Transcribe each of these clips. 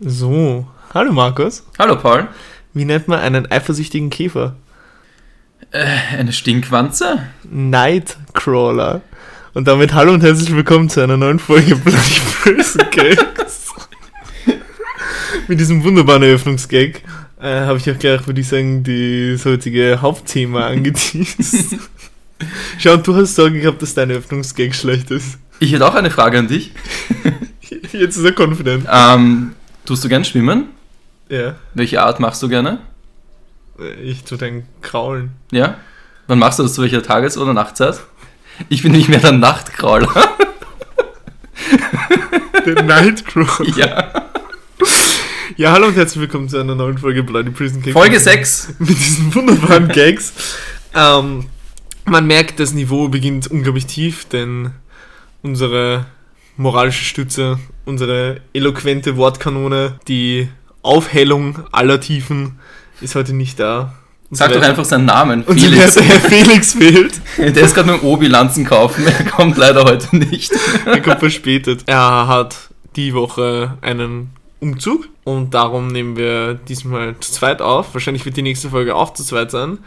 So, hallo Markus. Hallo Paul. Wie nennt man einen eifersüchtigen Käfer? Äh, eine Stinkwanze? Nightcrawler. Und damit hallo und herzlich willkommen zu einer neuen Folge Bloody Prison Gags. Mit diesem wunderbaren Eröffnungsgag äh, habe ich auch gleich, würde ich sagen, das heutige Hauptthema angeteased. Schau, du hast Sorge gehabt, dass dein Eröffnungsgag schlecht ist. Ich hätte auch eine Frage an dich. Jetzt ist er confident. Ähm, tust du gern schwimmen? Ja, Welche Art machst du gerne? ich tu dein Kraulen. Ja? Wann machst du das zu welcher Tages- oder Nachtzeit? Ich bin nicht mehr der Nachtkrauler. Der Nightcrawler. ja. Ja, hallo und herzlich willkommen zu einer neuen Folge Bloody Prison Cake. Folge 6. Mit diesen wunderbaren Gags. ähm, man merkt, das Niveau beginnt unglaublich tief, denn unsere moralische Stütze, unsere eloquente Wortkanone, die Aufhellung aller Tiefen ist heute nicht da. Sag doch einfach seinen Namen. Und Felix. der Herr Felix fehlt. Der ist gerade mit dem Obi Lanzen kaufen. Er kommt leider heute nicht. Er kommt verspätet. Er hat die Woche einen Umzug und darum nehmen wir diesmal zu zweit auf. Wahrscheinlich wird die nächste Folge auch zu zweit sein,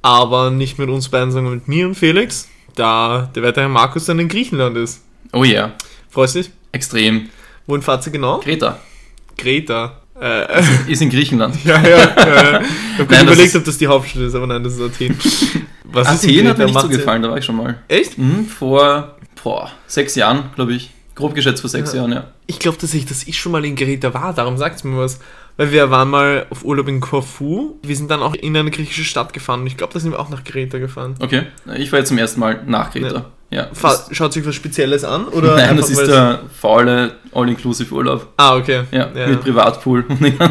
aber nicht mit uns beiden, sondern mit mir und Felix, da der werte Herr Markus dann in Griechenland ist. Oh ja. Freust du dich? Extrem. Wohin fahrt ihr genau? Greta. Kreta. Äh, Ist in Griechenland. ja, ja. Äh, ich habe überlegt, ist- ob das die Hauptstadt ist, aber nein, das ist Athen. Was ist Athen hat Kreta? mir nicht Macht so sie- gefallen, da war ich schon mal. Echt? Mhm, vor boah, sechs Jahren, glaube ich. Grob geschätzt vor sechs Ja. Jahren, ja. Ich glaube tatsächlich, dass ich schon mal in Kreta war, darum sagt mir was. Weil wir waren mal auf Urlaub in Korfu. Wir sind dann auch in eine griechische Stadt gefahren. und Ich glaube, da sind wir auch nach Kreta gefahren. Okay. Ich war jetzt zum ersten Mal nach Kreta. Ja. Fa schaut sich was Spezielles an? Oder Nein, das ist der faule All-Inclusive-Urlaub. Ah, okay. Ja, Ja. mit Privatpool.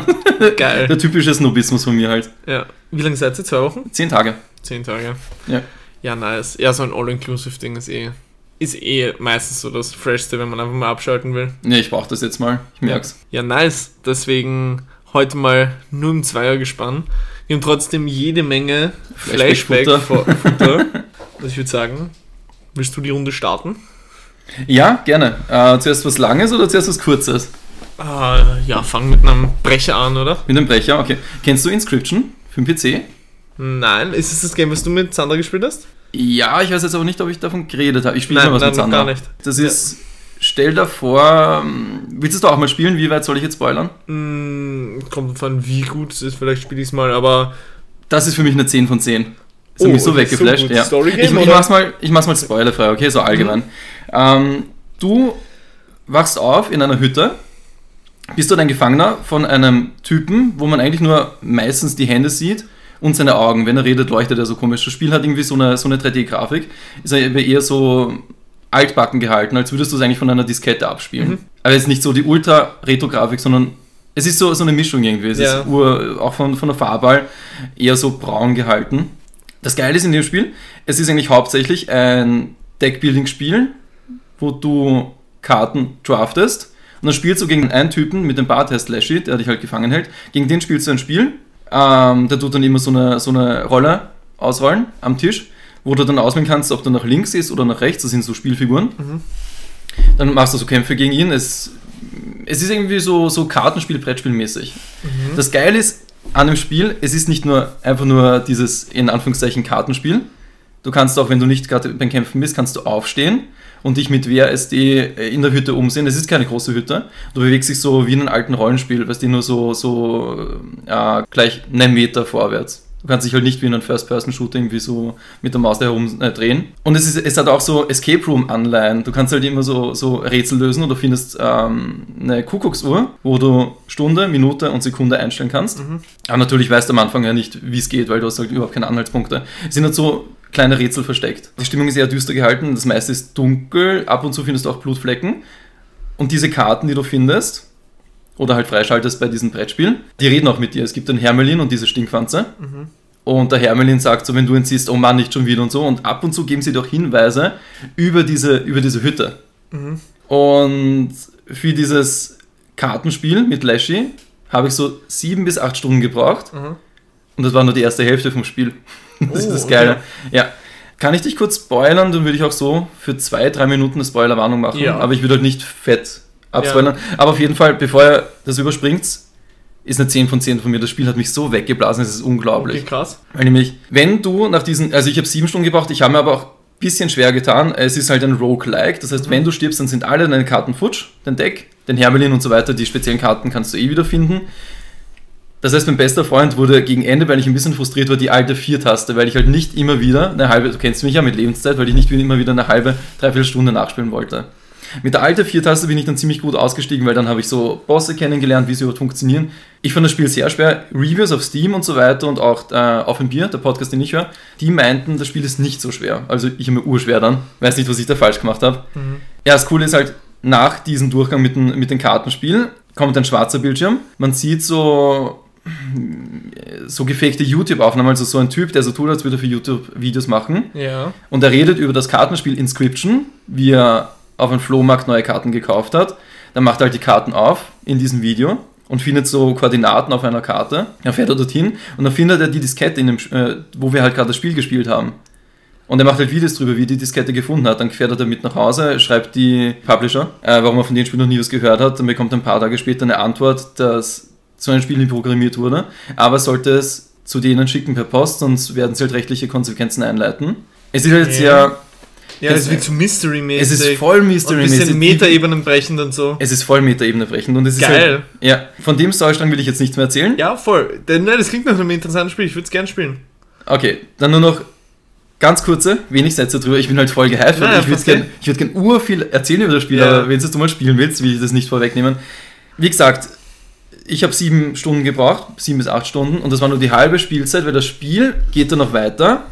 Geil. der typische Snobismus von mir halt. Ja. Wie lange seid ihr? Zwei Wochen? Zehn Tage. Zehn Tage. Ja. Ja, nice. Ja, so ein All-Inclusive-Ding ist eh, ist eh meistens so das Freshste, wenn man einfach mal abschalten will. Nee, ich brauche das jetzt mal. Ich merk's. Ja, nice. Deswegen heute mal nur im Zweier gespannt. Wir haben trotzdem jede Menge Flashback-Futter. Flashback-Futter. Also ich würde sagen, willst du die Runde starten? Ja, gerne. Äh, zuerst was Langes oder zuerst was Kurzes? Ah, ja, fang mit einem Brecher an, oder? Mit einem Brecher, okay. Kennst du Inscription für den PC? Nein, ist es das Game, was du mit Sandra gespielt hast? Ja, ich weiß jetzt aber nicht, ob ich davon geredet habe. Ich spiele mal was nein, mit Sandra. gar nicht. Das ist, stell dir vor, ähm, willst du es auch mal spielen? Wie weit soll ich jetzt spoilern? Hm, kommt von wie gut es ist, vielleicht spiele ich es mal, aber Das ist für mich eine 10 von 10. Das hat Oh, mich so weggeflasht. so ja. Ich, ich? Mhm. mach's mal, ich mach's mal spoilerfrei, okay, so allgemein. Ähm, du wachst auf in einer Hütte, bist dort ein Gefangener von einem Typen, wo man eigentlich nur meistens die Hände sieht und seine Augen. Wenn er redet, leuchtet er so komisch. Das Spiel hat irgendwie so eine, so eine 3D-Grafik. Ist er eher so altbacken gehalten, als würdest du es eigentlich von einer Diskette abspielen. Mhm. Aber jetzt nicht so die Ultra-Retro-Grafik, sondern es ist so, so eine Mischung irgendwie. Es Ja. ist ur, auch von, von der Farbe eher so braun gehalten. Das Geile ist in dem Spiel, es ist eigentlich hauptsächlich ein Deckbuilding-Spiel, wo du Karten draftest und dann spielst du gegen einen Typen mit dem Bart, heißt Lashy, der dich halt gefangen hält. Gegen den spielst du ein Spiel, ähm, der tut dann immer so eine, so eine Rolle ausrollen am Tisch, wo du dann auswählen kannst, ob du nach links ist oder nach rechts, das sind so Spielfiguren. Dann machst du so Kämpfe gegen ihn. Es, es ist irgendwie so, so Kartenspiel, Brettspielmäßig. Das Geile ist an dem Spiel, es ist nicht nur einfach nur dieses in Anführungszeichen Kartenspiel. Du kannst auch, wenn du nicht gerade beim Kämpfen bist, kannst du aufstehen und dich mit WASD in der Hütte umsehen. Es ist keine große Hütte. Du bewegst dich so wie in einem alten Rollenspiel, weißt du, nur so, so äh, gleich einen Meter vorwärts. Du kannst dich halt nicht wie in einem First-Person-Shooter irgendwie so mit der Maus da herum äh, drehen. Und es, ist, es hat auch so Escape Room-Anleihen. Du kannst halt immer so, so Rätsel lösen oder findest ähm, eine Kuckucksuhr, wo du Stunde, Minute und Sekunde einstellen kannst. Aber natürlich weißt du am Anfang ja nicht, wie es geht, weil du hast halt überhaupt keine Anhaltspunkte. Es sind halt so kleine Rätsel versteckt. Die Stimmung ist eher düster gehalten, das meiste ist dunkel, ab und zu findest du auch Blutflecken. Und diese Karten, die du findest, oder halt freischaltest bei diesen Brettspielen, die reden auch mit dir. Es gibt den Hermelin und diese Stinkwanze. Und der Hermelin sagt so, wenn du ihn siehst, oh Mann, nicht schon wieder und so. Und ab und zu geben sie auch Hinweise über diese, über diese Hütte. Und für dieses Kartenspiel mit Lashy habe ich so sieben bis acht Stunden gebraucht. Und das war nur die erste Hälfte vom Spiel. Das Oh, ist das okay. Geile. Ja. Kann ich dich kurz spoilern, dann würde ich auch so für zwei, drei Minuten eine Spoilerwarnung machen. Ja. Aber ich würde halt nicht fett abspoilern. Aber auf jeden Fall, bevor ihr das überspringt, ist eine 10 von 10 von mir. Das Spiel hat mich so weggeblasen, es ist unglaublich. Okay, krass. Weil nämlich, wenn du nach diesen, also ich habe sieben Stunden gebraucht, ich habe mir aber auch ein bisschen schwer getan. Es ist halt ein Roguelike, das heißt, wenn du stirbst, dann sind alle deine Karten futsch, dein Deck, den Hermelin und so weiter, die speziellen Karten kannst du eh wiederfinden. Das heißt, mein bester Freund wurde gegen Ende, weil ich ein bisschen frustriert war, die alte Vier-Taste, weil ich halt nicht immer wieder eine halbe, du kennst mich ja mit Lebenszeit, weil ich nicht immer wieder eine halbe, dreiviertel Stunde nachspielen wollte. Mit der alten Vier-Taste bin ich dann ziemlich gut ausgestiegen, weil dann habe ich so Bosse kennengelernt, wie sie überhaupt funktionieren. Ich fand das Spiel sehr schwer. Reviews auf Steam und so weiter und auch äh, auf ein Bier, der Podcast, den ich höre, die meinten, das Spiel ist nicht so schwer. Also ich habe mir urschwer dann. Weiß nicht, was ich da falsch gemacht habe. Mhm. Ja, das Coole ist halt, nach diesem Durchgang mit, den, mit den Kartenspielen kommt ein schwarzer Bildschirm. Man sieht so so gefakte YouTube-Aufnahmen, also so ein Typ, der so tut, als würde er für YouTube Videos machen. Ja. Und er redet über das Kartenspiel Inscription, wie er auf einem Flohmarkt neue Karten gekauft hat. Dann macht er halt die Karten auf in diesem Video und findet so Koordinaten auf einer Karte. Dann fährt er dorthin und dann findet er die Diskette, in dem, äh, wo wir halt gerade das Spiel gespielt haben. Und er macht halt Videos drüber, wie er die Diskette gefunden hat. Dann fährt er damit nach Hause, schreibt die Publisher, äh, warum er von dem Spiel noch nie was gehört hat. Dann bekommt er ein paar Tage später eine Antwort, dass so ein Spiel nicht programmiert wurde. Aber sollte es zu denen schicken per Post, sonst werden sie halt rechtliche Konsequenzen einleiten. Es ist halt Ja. sehr. Ja, Es- es wird zu Mystery-mäßig. Es ist voll und ein Mystery-mäßig. bisschen Metaebenen brechend und so. Es ist voll Metaebene brechend und es ist Geil. halt, ja, von dem Storystrang will ich jetzt nichts mehr erzählen. Ja, voll. Denn, nein, das klingt nach einem interessanten Spiel. Ich würde es gerne spielen. Okay, dann nur noch ganz kurze, wenig Sätze drüber. Ich bin halt voll gehypt. Weil ich würde verstehe. gerne würd gern ur viel erzählen über das Spiel, Ja. aber wenn du mal spielen willst, will ich das nicht vorwegnehmen. Wie gesagt, ich habe sieben Stunden gebraucht, sieben bis acht Stunden, und das war nur die halbe Spielzeit, weil das Spiel geht dann noch weiter.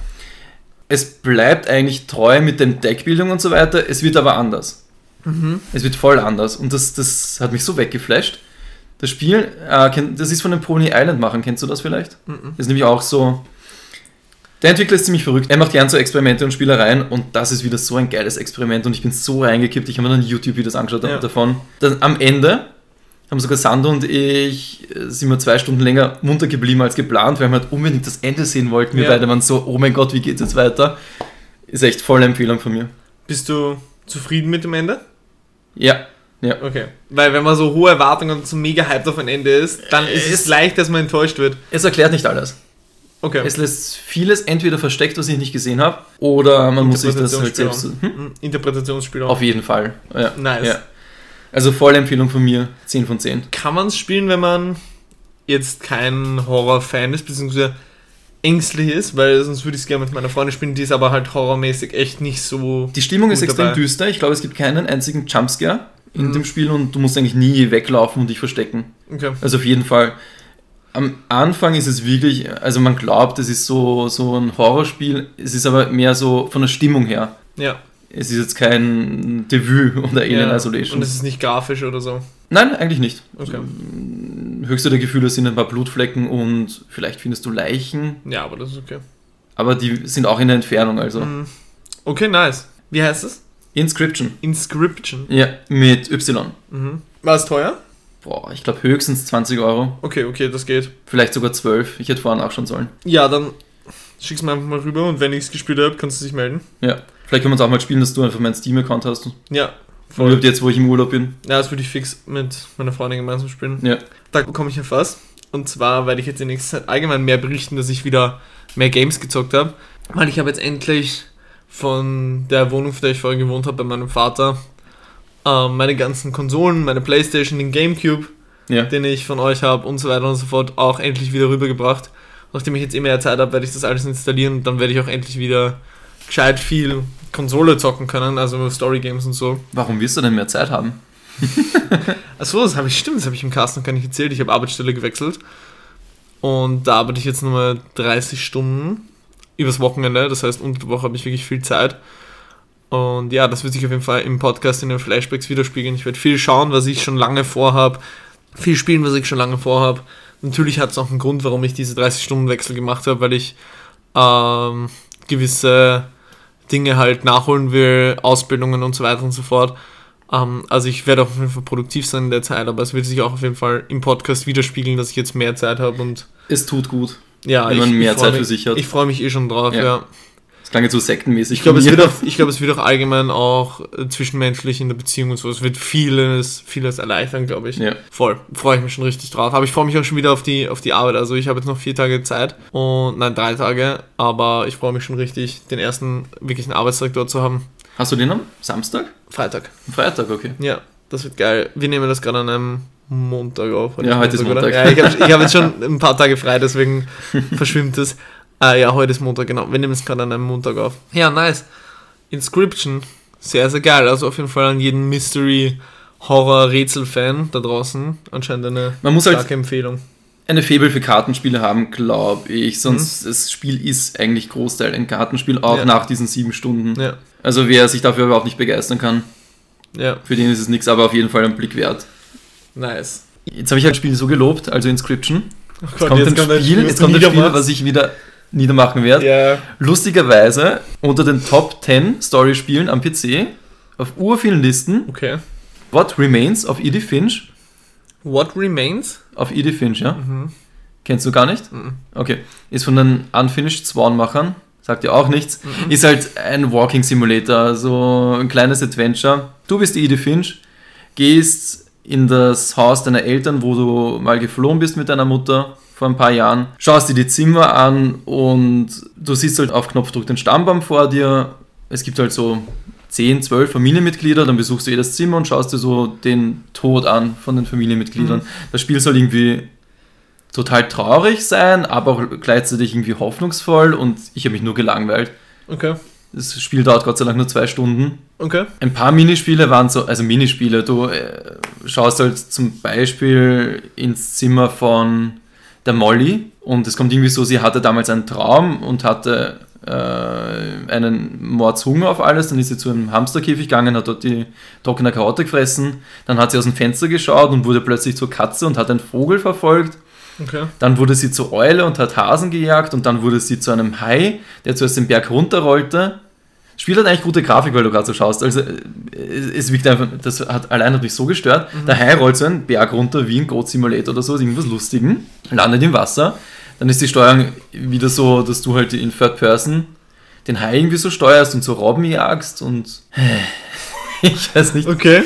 Es bleibt eigentlich treu mit dem Deckbildung und so weiter, es wird aber anders. Mhm. Es wird voll anders und das, das hat mich so weggeflasht. Das Spiel, äh, das ist von den Pony Island machen, kennst du das vielleicht? Mhm. Das ist nämlich auch so. Der Entwickler ist ziemlich verrückt. Er macht gern so Experimente und Spielereien und das ist wieder so ein geiles Experiment und ich bin so reingekippt. Ich habe mir dann YouTube-Videos angeschaut Ja. davon. Dann am Ende haben sogar Sandro und ich äh, sind wir zwei Stunden länger munter geblieben als geplant, weil wir halt unbedingt das Ende sehen wollten. Wir Ja. beide waren so, oh mein Gott, wie geht's jetzt weiter? Ist echt volle Empfehlung von mir. Bist du zufrieden mit dem Ende? Ja, ja. Okay. Weil wenn man so hohe Erwartungen und so mega hyped auf ein Ende ist, dann ist es Es- leicht, dass man enttäuscht wird. Es erklärt nicht alles. Okay. Es lässt vieles entweder versteckt, was ich nicht gesehen habe, oder man muss sich das halt selbst. Hm? Mhm. Interpretationsspielraum. Auf jeden Fall. Ja. Nice. Ja. Also volle Empfehlung von mir, 10 von 10. Kann man es spielen, wenn man jetzt kein Horror-Fan ist, beziehungsweise ängstlich ist, weil sonst würde ich es gerne mit meiner Freundin spielen, die ist aber halt horrormäßig echt nicht so. Die Stimmung ist extrem dabei. düster. Ich glaube, es gibt keinen einzigen Jumpscare in Mhm. dem Spiel und du musst eigentlich nie weglaufen und dich verstecken. Okay. Also auf jeden Fall. Am Anfang ist es wirklich, also man glaubt, es ist so, so ein Horrorspiel, es ist aber mehr so von der Stimmung her. Ja. Es ist jetzt kein Debüt oder Alien ja. Isolation. Und es ist nicht grafisch oder so. Nein, eigentlich nicht. Okay. Höchste der Gefühle sind ein paar Blutflecken und vielleicht findest du Leichen, Ja, aber das ist okay. aber die sind auch in der Entfernung, also. Mhm. Okay, nice. Wie heißt es? Inscription. Inscription. Ja, mit Y. Mhm. War es teuer? Boah, ich glaube höchstens 20 Euro. Okay, okay, das geht. Vielleicht sogar 12. Ich hätte vorhin auch schon sollen. Ja, dann schick's mir einfach mal rüber und wenn ich es gespielt habe, kannst du dich melden. Ja. Vielleicht können wir uns auch mal spielen, dass du einfach meinen Steam-Account hast. Ja, Voll. Jetzt, wo ich im Urlaub bin. Ja, das würde ich fix mit meiner Freundin gemeinsam spielen. Ja. Da bekomme ich erfasst. Und zwar werde ich jetzt in nächster Zeit allgemein mehr berichten, dass ich wieder mehr Games gezockt habe. Weil ich habe jetzt endlich von der Wohnung, von der ich vorher gewohnt habe, bei meinem Vater, ähm, meine ganzen Konsolen, meine Playstation, den Gamecube, Ja. den ich von euch habe und so weiter und so fort, auch endlich wieder rübergebracht. Nachdem ich jetzt immer mehr Zeit habe, werde ich das alles installieren und dann werde ich auch endlich wieder gescheit viel Konsole zocken können, also Story Games und so. Warum wirst du denn mehr Zeit haben? Achso, das habe ich, stimmt, das habe ich im Cast noch gar nicht erzählt. Ich habe Arbeitsstelle gewechselt. Und da arbeite ich jetzt nochmal 30 Stunden übers Wochenende. Das heißt, unter der Woche habe ich wirklich viel Zeit. Und ja, das wird sich auf jeden Fall im Podcast in den Flashbacks widerspiegeln. Ich werde viel schauen, was ich schon lange vorhabe. Viel spielen, was ich schon lange vorhabe. Natürlich hat es auch einen Grund, warum ich diese 30-Stunden-Wechsel gemacht habe, weil ich ähm, gewisse Dinge halt nachholen will, Ausbildungen und so weiter und so fort. Ähm, also ich werde auf jeden Fall produktiv sein in der Zeit, aber es wird sich auch auf jeden Fall im Podcast widerspiegeln, dass ich jetzt mehr Zeit habe und Es tut gut. ja, Wenn man ich, mehr ich Zeit mich, für sich hat. Ich freue mich eh schon drauf, Ja. ja. Das klang jetzt so sektenmäßig. Ich glaube, es, wird auch- ich glaube, es wird auch allgemein auch äh, zwischenmenschlich in der Beziehung und so. Es wird vieles, vieles erleichtern, glaube ich. Ja. Voll. Freue ich mich schon richtig drauf. Aber ich freue mich auch schon wieder auf die, auf die Arbeit. Also ich habe jetzt noch vier Tage Zeit und nein, drei Tage. Aber ich freue mich schon richtig, den ersten wirklichen Arbeitstag dort zu haben. Hast du den am Samstag? Freitag. Freitag, okay. Ja, das wird geil. Wir nehmen das gerade an einem Montag auf. Ja, heute ist oder? Montag. Ja, ich habe hab jetzt schon ein paar Tage frei, deswegen verschwimmt es. Ah ja, heute ist Montag, genau. Wir nehmen es gerade an einem Montag auf. Ja, nice. Inscription. Sehr, sehr geil. Also auf jeden Fall an jeden Mystery-Horror-Rätsel-Fan da draußen. Anscheinend eine Man muss halt starke Empfehlung. eine Faible für Kartenspiele haben, glaube ich. Sonst das Spiel ist eigentlich Großteil ein Kartenspiel, auch Mhm. Ja. nach diesen sieben Stunden. Ja, Also wer sich dafür überhaupt nicht begeistern kann, ja, für den ist es nichts, aber auf jeden Fall ein Blick wert. nice. Jetzt habe ich halt das Spiel so gelobt, also Inscription. Oh Jetzt kommt ein Spiel, jetzt kommt ein Spiel, was ich wieder niedermachen werde. Ja, Lustigerweise unter den Top 10 Story-Spielen am PC auf urvielen Listen okay. What Remains of Edith Finch. What Remains? Auf Edith Finch, ja? Mhm. Kennst du gar nicht? Mhm. Okay. Ist von den Unfinished Swan-Machern. Sagt dir auch nichts. Mhm. Ist halt ein Walking Simulator, so ein kleines Adventure. Du bist die Edith Finch, gehst in das Haus deiner Eltern, wo du mal geflohen bist mit deiner Mutter vor ein paar Jahren, schaust dir die Zimmer an und du siehst halt auf Knopfdruck den Stammbaum vor dir. Es gibt halt so 10, 12 Familienmitglieder, dann besuchst du jedes Zimmer und schaust dir so den Tod an von den Familienmitgliedern. Das Spiel soll irgendwie total traurig sein, aber auch gleichzeitig irgendwie hoffnungsvoll und ich habe mich nur gelangweilt. Okay. Das Spiel dauert Gott sei Dank nur zwei Stunden. Okay. Ein paar Minispiele waren so, also Minispiele, du äh, schaust halt zum Beispiel ins Zimmer von der Molly und es kommt irgendwie so, sie hatte damals einen Traum und hatte äh, einen Mordshunger auf alles, dann ist sie zu einem Hamsterkäfig gegangen, hat dort die trockene Karotte gefressen, dann hat sie aus dem Fenster geschaut und wurde plötzlich zur Katze und hat einen Vogel verfolgt Okay. dann wurde sie zur Eule und hat Hasen gejagt und dann wurde sie zu einem Hai, der zuerst den Berg runterrollte. Spiel hat eigentlich gute Grafik, weil du gerade so schaust. Also äh, es wirkt einfach, das hat allein mich so gestört. Der Hai rollt so einen Berg runter wie ein Goat Simulator oder so, irgendwas Lustigen, landet im Wasser. Dann ist die Steuerung wieder so, dass du halt in Third Person den Hai irgendwie so steuerst und so Robben jagst und ich weiß nicht. Okay.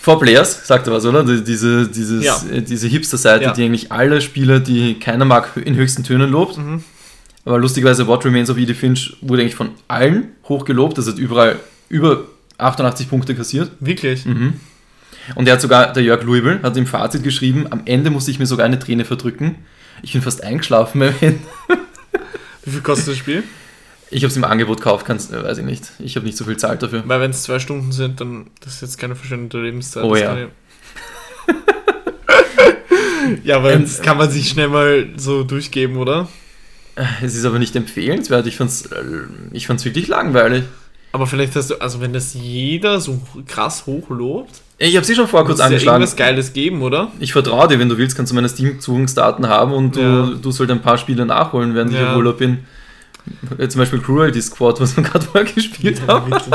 Four Players, sagt er was, oder? Die- Diese, dieses, Ja. äh, diese Hipster-Seite, Ja. die eigentlich alle Spieler, die keiner mag, in höchsten Tönen lobt. Mhm. Aber lustigerweise, What Remains of Edith Finch wurde eigentlich von allen hoch gelobt. Das hat überall über 88 Punkte kassiert. Wirklich? Mhm. Und er hat sogar, der Jörg Louisville, hat im Fazit geschrieben, am Ende musste ich mir sogar eine Träne verdrücken. Ich bin fast eingeschlafen beim Ende. Wie viel kostet das Spiel? Ich habe es im Angebot gekauft, kannst, äh, weiß ich nicht. Ich habe nicht so viel Zeit dafür. Weil wenn es zwei Stunden sind, dann das ist jetzt keine verschwendete Lebenszeit. Oh ja. ja, aber Ähm, das kann man sich schnell mal so durchgeben, oder? Es ist aber nicht empfehlenswert. Ich fand's, äh, ich fand's wirklich langweilig. Aber vielleicht hast du, also wenn das jeder so krass hoch lobt, Ich habe sie schon vor kurz es ja angeschlagen. irgendwas Geiles geben, oder? Ich vertraue dir, wenn du willst, kannst du meine Steam-Zugangsdaten haben und du, Ja. du sollst ein paar Spiele nachholen, während ich Ja. im Urlaub bin. Äh, Zum Beispiel Cruelty Squad, was wir gerade vorher gespielt haben. nicht.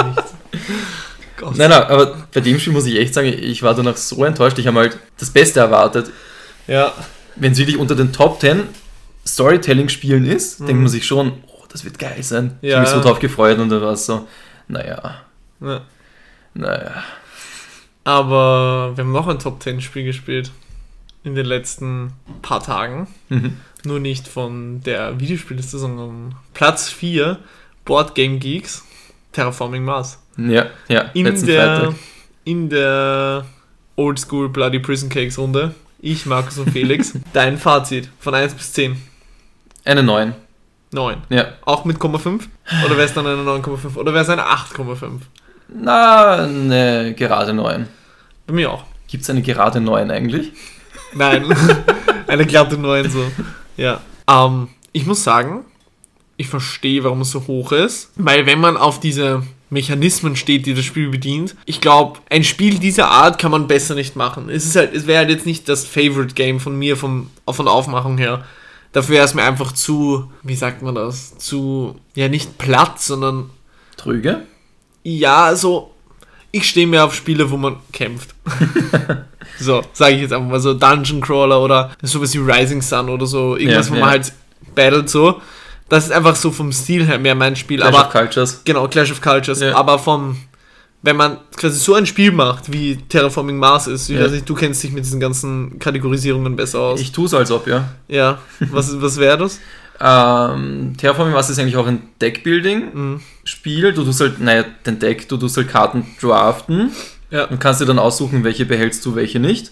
Gott. Nein, nein, aber bei dem Spiel muss ich echt sagen, ich war danach so enttäuscht. Ich habe halt das Beste erwartet. Ja, Wenn es wirklich unter den Top 10 Storytelling-Spielen ist, Mhm. denkt man sich schon, oh, das wird geil sein. Ich Ja. habe mich so drauf gefreut und dann war es so, naja, ja. naja. Aber wir haben noch ein Top 10 Spiel gespielt in den letzten paar Tagen. Mhm. Nur nicht von der Videospielliste, sondern Platz 4, Board Game Geeks, Terraforming Mars. Ja, ja, In der, Freitag. in der Oldschool Bloody Prison Cakes Runde. Ich, Markus und Felix. Dein Fazit von 1 bis 10. Eine 9. 9. Ja. Auch mit Komma 5? Oder wäre es dann eine 9,5? Oder wäre es eine 8,5? Na, eine gerade 9. Bei mir auch. Gibt es eine gerade 9 eigentlich? Nein, eine glatte 9 so. Ja. Ähm, ich muss sagen, ich verstehe, warum es so hoch ist. Weil wenn man auf diese Mechanismen steht, die das Spiel bedient, ich glaube, ein Spiel dieser Art kann man besser nicht machen. Es ist halt, es wäre halt jetzt nicht das Favorite Game von mir, vom, von der Aufmachung her. Dafür wäre es mir einfach zu, wie sagt man das, zu, ja nicht platt, sondern Trüge? ja, so, ich stehe mehr auf Spiele, wo man kämpft. so, sage ich jetzt einfach mal so, Dungeon Crawler oder sowas wie Rising Sun oder so, irgendwas, Ja, wo ja. man halt battlet so. Das ist einfach so vom Stil her mehr mein Spiel. Clash aber of Cultures. Genau, Clash of Cultures. Ja. Aber vom, wenn man quasi so ein Spiel macht, wie Terraforming Mars ist, Ja. nicht, du kennst dich mit diesen ganzen Kategorisierungen besser aus. Ich tue es als ob, ja. ja, was, was wäre das? Ähm, Terraforming Mars ist eigentlich auch ein Deckbuilding-Spiel. Mhm. Du tust halt, naja, den Deck, du tust halt Karten draften Ja, und kannst dir dann aussuchen, welche behältst du, welche nicht.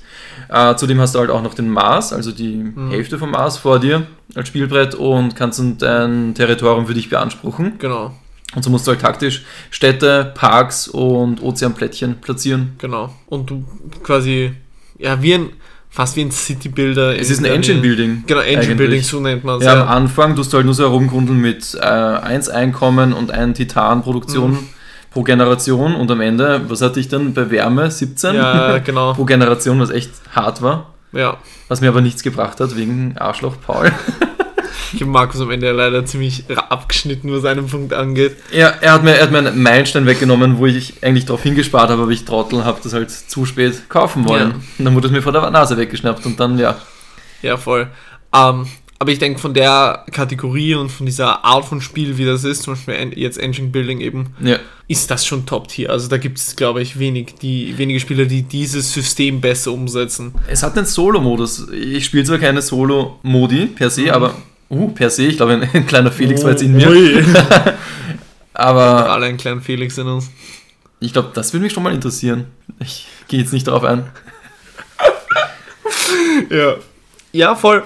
Äh, zudem hast du halt auch noch den Mars, also die Hälfte vom Mars vor dir als Spielbrett und kannst dann dein Territorium für dich beanspruchen. genau, Und so musst du halt taktisch Städte, Parks und Ozeanplättchen platzieren. genau. Und du quasi, ja, wie ein, fast wie ein City-Builder. Es ist ein Engine-Building. Genau, Engine-Building, so nennt man es. Ja, am Anfang tust du halt nur so herumgrundeln mit äh, 1 Einkommen und 1 Titan-Produktion Mhm. pro Generation und am Ende, was hatte ich dann bei Wärme? 17 ja, genau. pro Generation, was echt hart war. Ja, Was mir aber nichts gebracht hat, wegen Arschloch Paul. ich habe Markus am Ende leider ziemlich abgeschnitten, was einen Punkt angeht. ja, er hat, mir, er hat mir einen Meilenstein weggenommen, wo ich eigentlich drauf hingespart habe, aber ich Trottel habe das halt zu spät kaufen wollen. Ja. Und dann wurde es mir vor der Nase weggeschnappt und dann, ja. Ja, voll. Ähm, aber ich denke, von der Kategorie und von dieser Art von Spiel, wie das ist, zum Beispiel jetzt Engine Building eben, ja. ist das schon Top-Tier. Also da gibt es, glaube ich, wenig, die, wenige Spieler, die dieses System besser umsetzen. Es hat einen Solo-Modus. Ich spiele zwar keine Solo-Modi per se, Mhm. aber, uh, per se, ich glaube, ein, ein kleiner Felix war jetzt in mir. Ui. Aber Alle einen kleinen Felix in uns. ich glaube, das würde mich schon mal interessieren. Ich gehe jetzt nicht darauf ein. Ja. Ja, voll.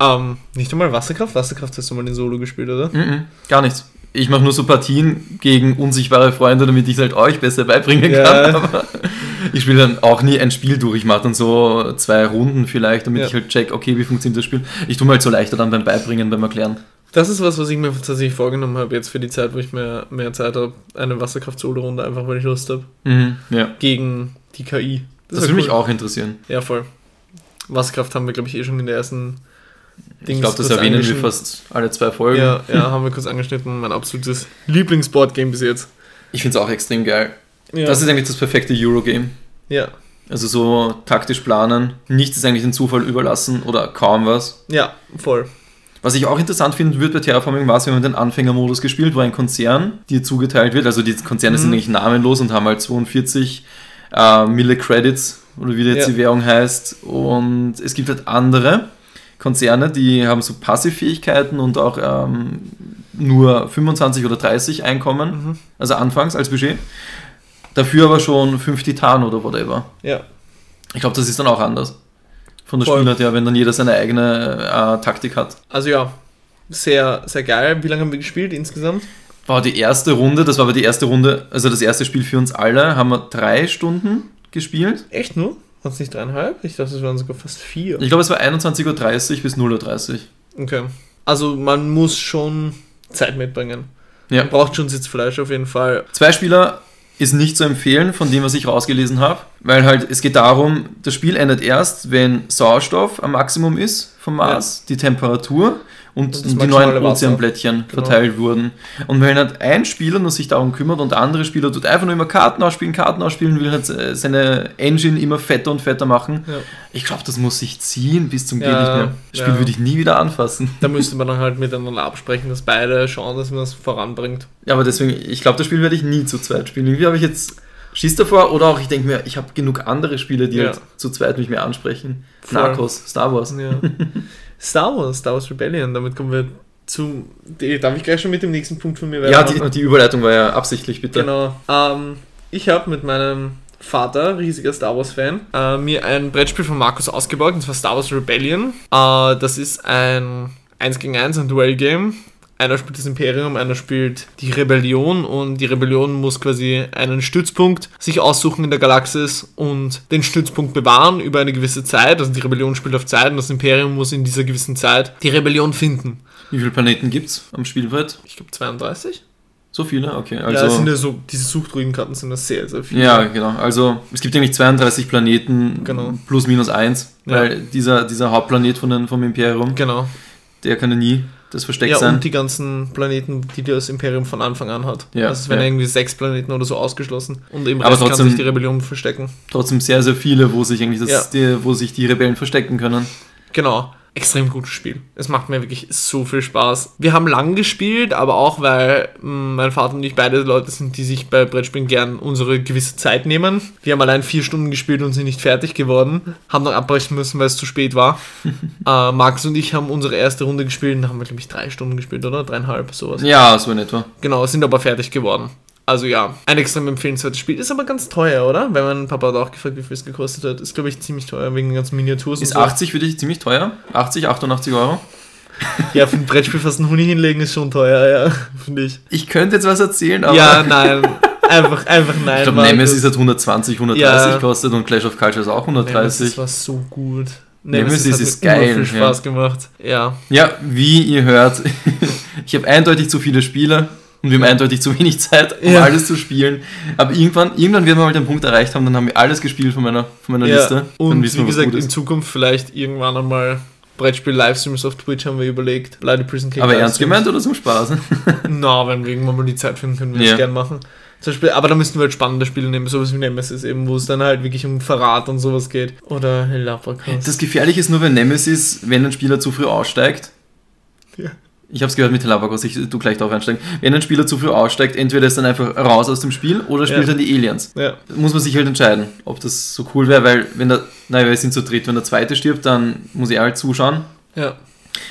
Ähm, nicht einmal Wasserkraft? Wasserkraft hast du mal in Solo gespielt, oder? Mhm, gar nichts. Ich mache nur so Partien gegen unsichtbare Freunde, damit ich es halt euch besser beibringen Ja. kann. Aber ich spiele dann auch nie ein Spiel durch. Ich mache dann so zwei Runden vielleicht, damit Ja. ich halt check, okay, wie funktioniert das Spiel. Ich tue mir halt so leichter dann beim Beibringen, beim Erklären. Das ist was, was ich mir tatsächlich vorgenommen habe, jetzt für die Zeit, wo ich mehr, mehr Zeit habe. Eine Wasserkraft-Solo-Runde, einfach weil ich Lust habe. Mhm, ja. Gegen die KI. Das, wär würde mich cool. auch interessieren. Ja, voll. Wasserkraft haben wir, glaube ich, eh schon in der ersten. ich glaube, das erwähnen wir fast alle zwei Folgen. Ja, ja, haben wir kurz angeschnitten. Mein absolutes Lieblingsboard-Game bis jetzt. Ich finde es auch extrem geil. Ja. Das ist eigentlich das perfekte Eurogame. ja. Also so taktisch planen, nichts ist eigentlich dem Zufall überlassen oder kaum was. ja, voll. Was ich auch interessant finde, wird bei Terraforming Mars, wir haben den Anfängermodus gespielt, wo ein Konzern dir zugeteilt wird. Also die Konzerne sind Mhm. eigentlich namenlos und haben halt 42 äh, Mille Credits oder wie jetzt Ja. die Währung heißt. Und es gibt halt andere Konzerne, die haben so Passivfähigkeiten und auch ähm, nur 25 oder 30 Einkommen, Mhm. also anfangs als Budget. Dafür aber schon 5 Titan oder whatever. Ja. Ich glaube, das ist dann auch anders. Von der Voll. Spielart her, wenn dann jeder seine eigene äh, Taktik hat. Also ja, sehr, sehr geil. Wie lange haben wir gespielt insgesamt? War die erste Runde, das war aber die erste Runde, also das erste Spiel für uns alle, haben wir drei Stunden gespielt. Echt nur? War es nicht dreieinhalb? Ich dachte, es waren sogar fast vier. Ich glaube, es war 21.30 Uhr bis 0.30 Uhr. Okay. Also man muss schon Zeit mitbringen. Ja. Man braucht schon Sitzfleisch auf jeden Fall. Zwei Spieler ist nicht zu empfehlen, von dem, was ich rausgelesen habe, weil halt es geht darum, das Spiel endet erst, wenn Sauerstoff am Maximum ist vom Mars, die Temperatur und, das die neuen. Ozeanblättchen Genau. verteilt wurden. Und wenn halt ein Spieler nur sich darum kümmert und der andere Spieler tut einfach nur immer Karten ausspielen, Karten ausspielen, will halt äh, seine Engine immer fetter und fetter machen. Ja. Ich glaube, das muss sich ziehen bis zum Ja, geht nicht mehr. Das Spiel ja. würde ich nie wieder anfassen. Da müsste man dann halt miteinander absprechen, dass beide schauen, dass man es voranbringt. Ja, aber deswegen, ich glaube, das Spiel werde ich nie zu zweit spielen. Irgendwie habe ich jetzt Schiss davor oder auch ich denke mir, ich habe genug andere Spiele, die Ja. halt zu zweit mich mehr ansprechen. Voll. Narcos, Star Wars. Ja. Star Wars, Star Wars Rebellion, damit kommen wir zu. die- Darf ich gleich schon mit dem nächsten Punkt von mir Ja, weitermachen? die, die Überleitung war ja absichtlich, bitte. Genau. Ähm, ich habe mit meinem Vater, riesiger Star Wars-Fan, äh, mir ein Brettspiel von Markus ausgeborgt, und zwar Star Wars Rebellion. Äh, das ist ein 1 gegen 1, ein Duell-Game. Einer spielt das Imperium, einer spielt die Rebellion und die Rebellion muss quasi einen Stützpunkt sich aussuchen in der Galaxis und den Stützpunkt bewahren über eine gewisse Zeit. Also die Rebellion spielt auf Zeit und das Imperium muss in dieser gewissen Zeit die Rebellion finden. Wie viele Planeten gibt es am Spielbrett? Ich glaube 32? So viele? Okay. ja, das sind Also, ja so, diese Suchdruidenkarten sind das sehr, sehr viele. ja, genau. Also, es gibt eigentlich 32 Planeten Genau. plus minus eins, Ja. weil dieser, dieser Hauptplanet von den, vom Imperium, Genau. der kann ja nie das Versteck Ja, sein. und die ganzen Planeten, die das Imperium von Anfang an hat. Ja, also es werden ja. irgendwie sechs Planeten oder so ausgeschlossen. Und im Rest kann trotzdem- sich die Rebellion verstecken. Trotzdem sehr, sehr viele, wo sich eigentlich das, Ja. die, wo sich die Rebellen verstecken können. Genau. Extrem gutes Spiel. Es macht mir wirklich so viel Spaß. Wir haben lang gespielt, aber auch weil mh, mein Vater und ich beide Leute sind, die sich bei Brettspielen gern unsere gewisse Zeit nehmen. Wir haben allein vier Stunden gespielt und sind nicht fertig geworden. Haben dann abbrechen müssen, weil es zu spät war. äh, Markus und ich haben unsere erste Runde gespielt und da haben wir, glaube ich, drei Stunden gespielt, oder? Dreieinhalb, sowas. Ja, so in etwa. Genau, sind aber fertig geworden. Also ja, ein extrem empfehlenswertes Spiel. Ist aber ganz teuer, oder? Wenn mein Papa hat auch gefragt, wie viel es gekostet hat. Ist, glaube ich, ziemlich teuer wegen den ganzen Miniaturen. Ist 80 für dich ziemlich teuer? 80, 88 Euro? Ja, für ein Brettspiel fast einen Huni hinlegen ist schon teuer, ja, finde ich. Ich könnte jetzt was erzählen, aber. Ja, nein. Einfach, einfach nein. ich glaube. Nemesis hat 120, 130 Ja. kostet und Clash of Cultures auch Nemesis 130. war so gut. Nemesis hat mir ist geil, immer viel Spaß gemacht. Ja. Ja, wie ihr hört, ich habe eindeutig zu viele Spiele und wir haben eindeutig zu wenig Zeit, um Ja. alles zu spielen. Aber irgendwann, irgendwann werden wir mal den Punkt erreicht haben, dann haben wir alles gespielt von meiner, von meiner ja. Liste. Und wie wir, gesagt, in. Zukunft vielleicht irgendwann einmal Brettspiel-Livestreams auf Twitch haben wir überlegt. Bloody Prison Cake Aber ernst gemeint oder zum Spaß? Na, wenn wir irgendwann mal die Zeit finden, können wir das Ja. gern machen. Zum Beispiel, aber da müssten wir halt spannende Spiele nehmen, sowas wie Nemesis eben, wo es dann halt wirklich um Verrat und sowas geht. Oder Hellapacos. Das Gefährliche ist nur bei Nemesis, wenn ein Spieler zu früh aussteigt. Ja. Ich habe es gehört mit Telabakos, ich tu gleich darauf einsteigen. Wenn ein Spieler zu früh aussteigt, entweder ist dann einfach raus aus dem Spiel oder spielt Ja. dann die Aliens. Ja, muss man sich halt entscheiden, ob das so cool wäre, weil wenn der, naja, wir sind zu dritt, wenn der zweite stirbt, dann muss er halt zuschauen. ja.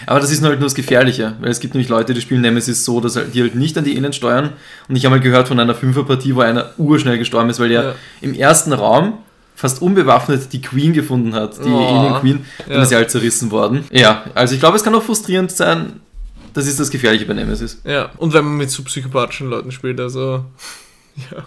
Aber das ist halt nur das Gefährliche, weil es gibt nämlich Leute, die spielen Nemesis so, dass halt, die halt nicht an die Aliens steuern. Und ich habe mal gehört von einer Fünferpartie, wo einer urschnell gestorben ist, weil der Ja. im ersten Raum fast unbewaffnet die Queen gefunden hat, die Oh. Alien Queen, dann Ja. ist sie halt zerrissen worden. Ja, also ich glaube, es kann auch frustrierend sein. Das ist das Gefährliche bei Nemesis. Ja, und wenn man mit so psychopathischen Leuten spielt, also ja.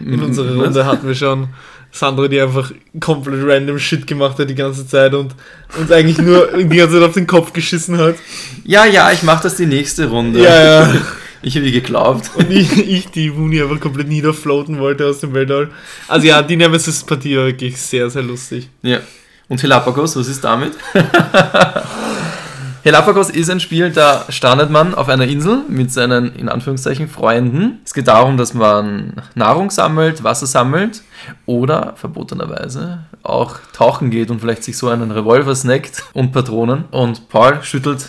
In Mhm, unserer? Runde hatten wir schon Sandra, die einfach komplett random Shit gemacht hat die ganze Zeit und uns eigentlich nur die ganze Zeit auf den Kopf geschissen hat. Ja, ja, ich mache das die nächste Runde. Ja, ja. Ich habe ihr geglaubt. Und ich, ich die Muni einfach komplett niederfloaten wollte aus dem Weltall. Also ja, die Nemesis-Partie war wirklich sehr, sehr lustig. Ja. Und Helapagos, was ist damit? Helapagos ist ein Spiel, da strandet man auf einer Insel mit seinen, in Anführungszeichen, Freunden. Es geht darum, dass man Nahrung sammelt, Wasser sammelt oder verbotenerweise auch tauchen geht und vielleicht sich so einen Revolver snackt und Patronen. Und Paul schüttelt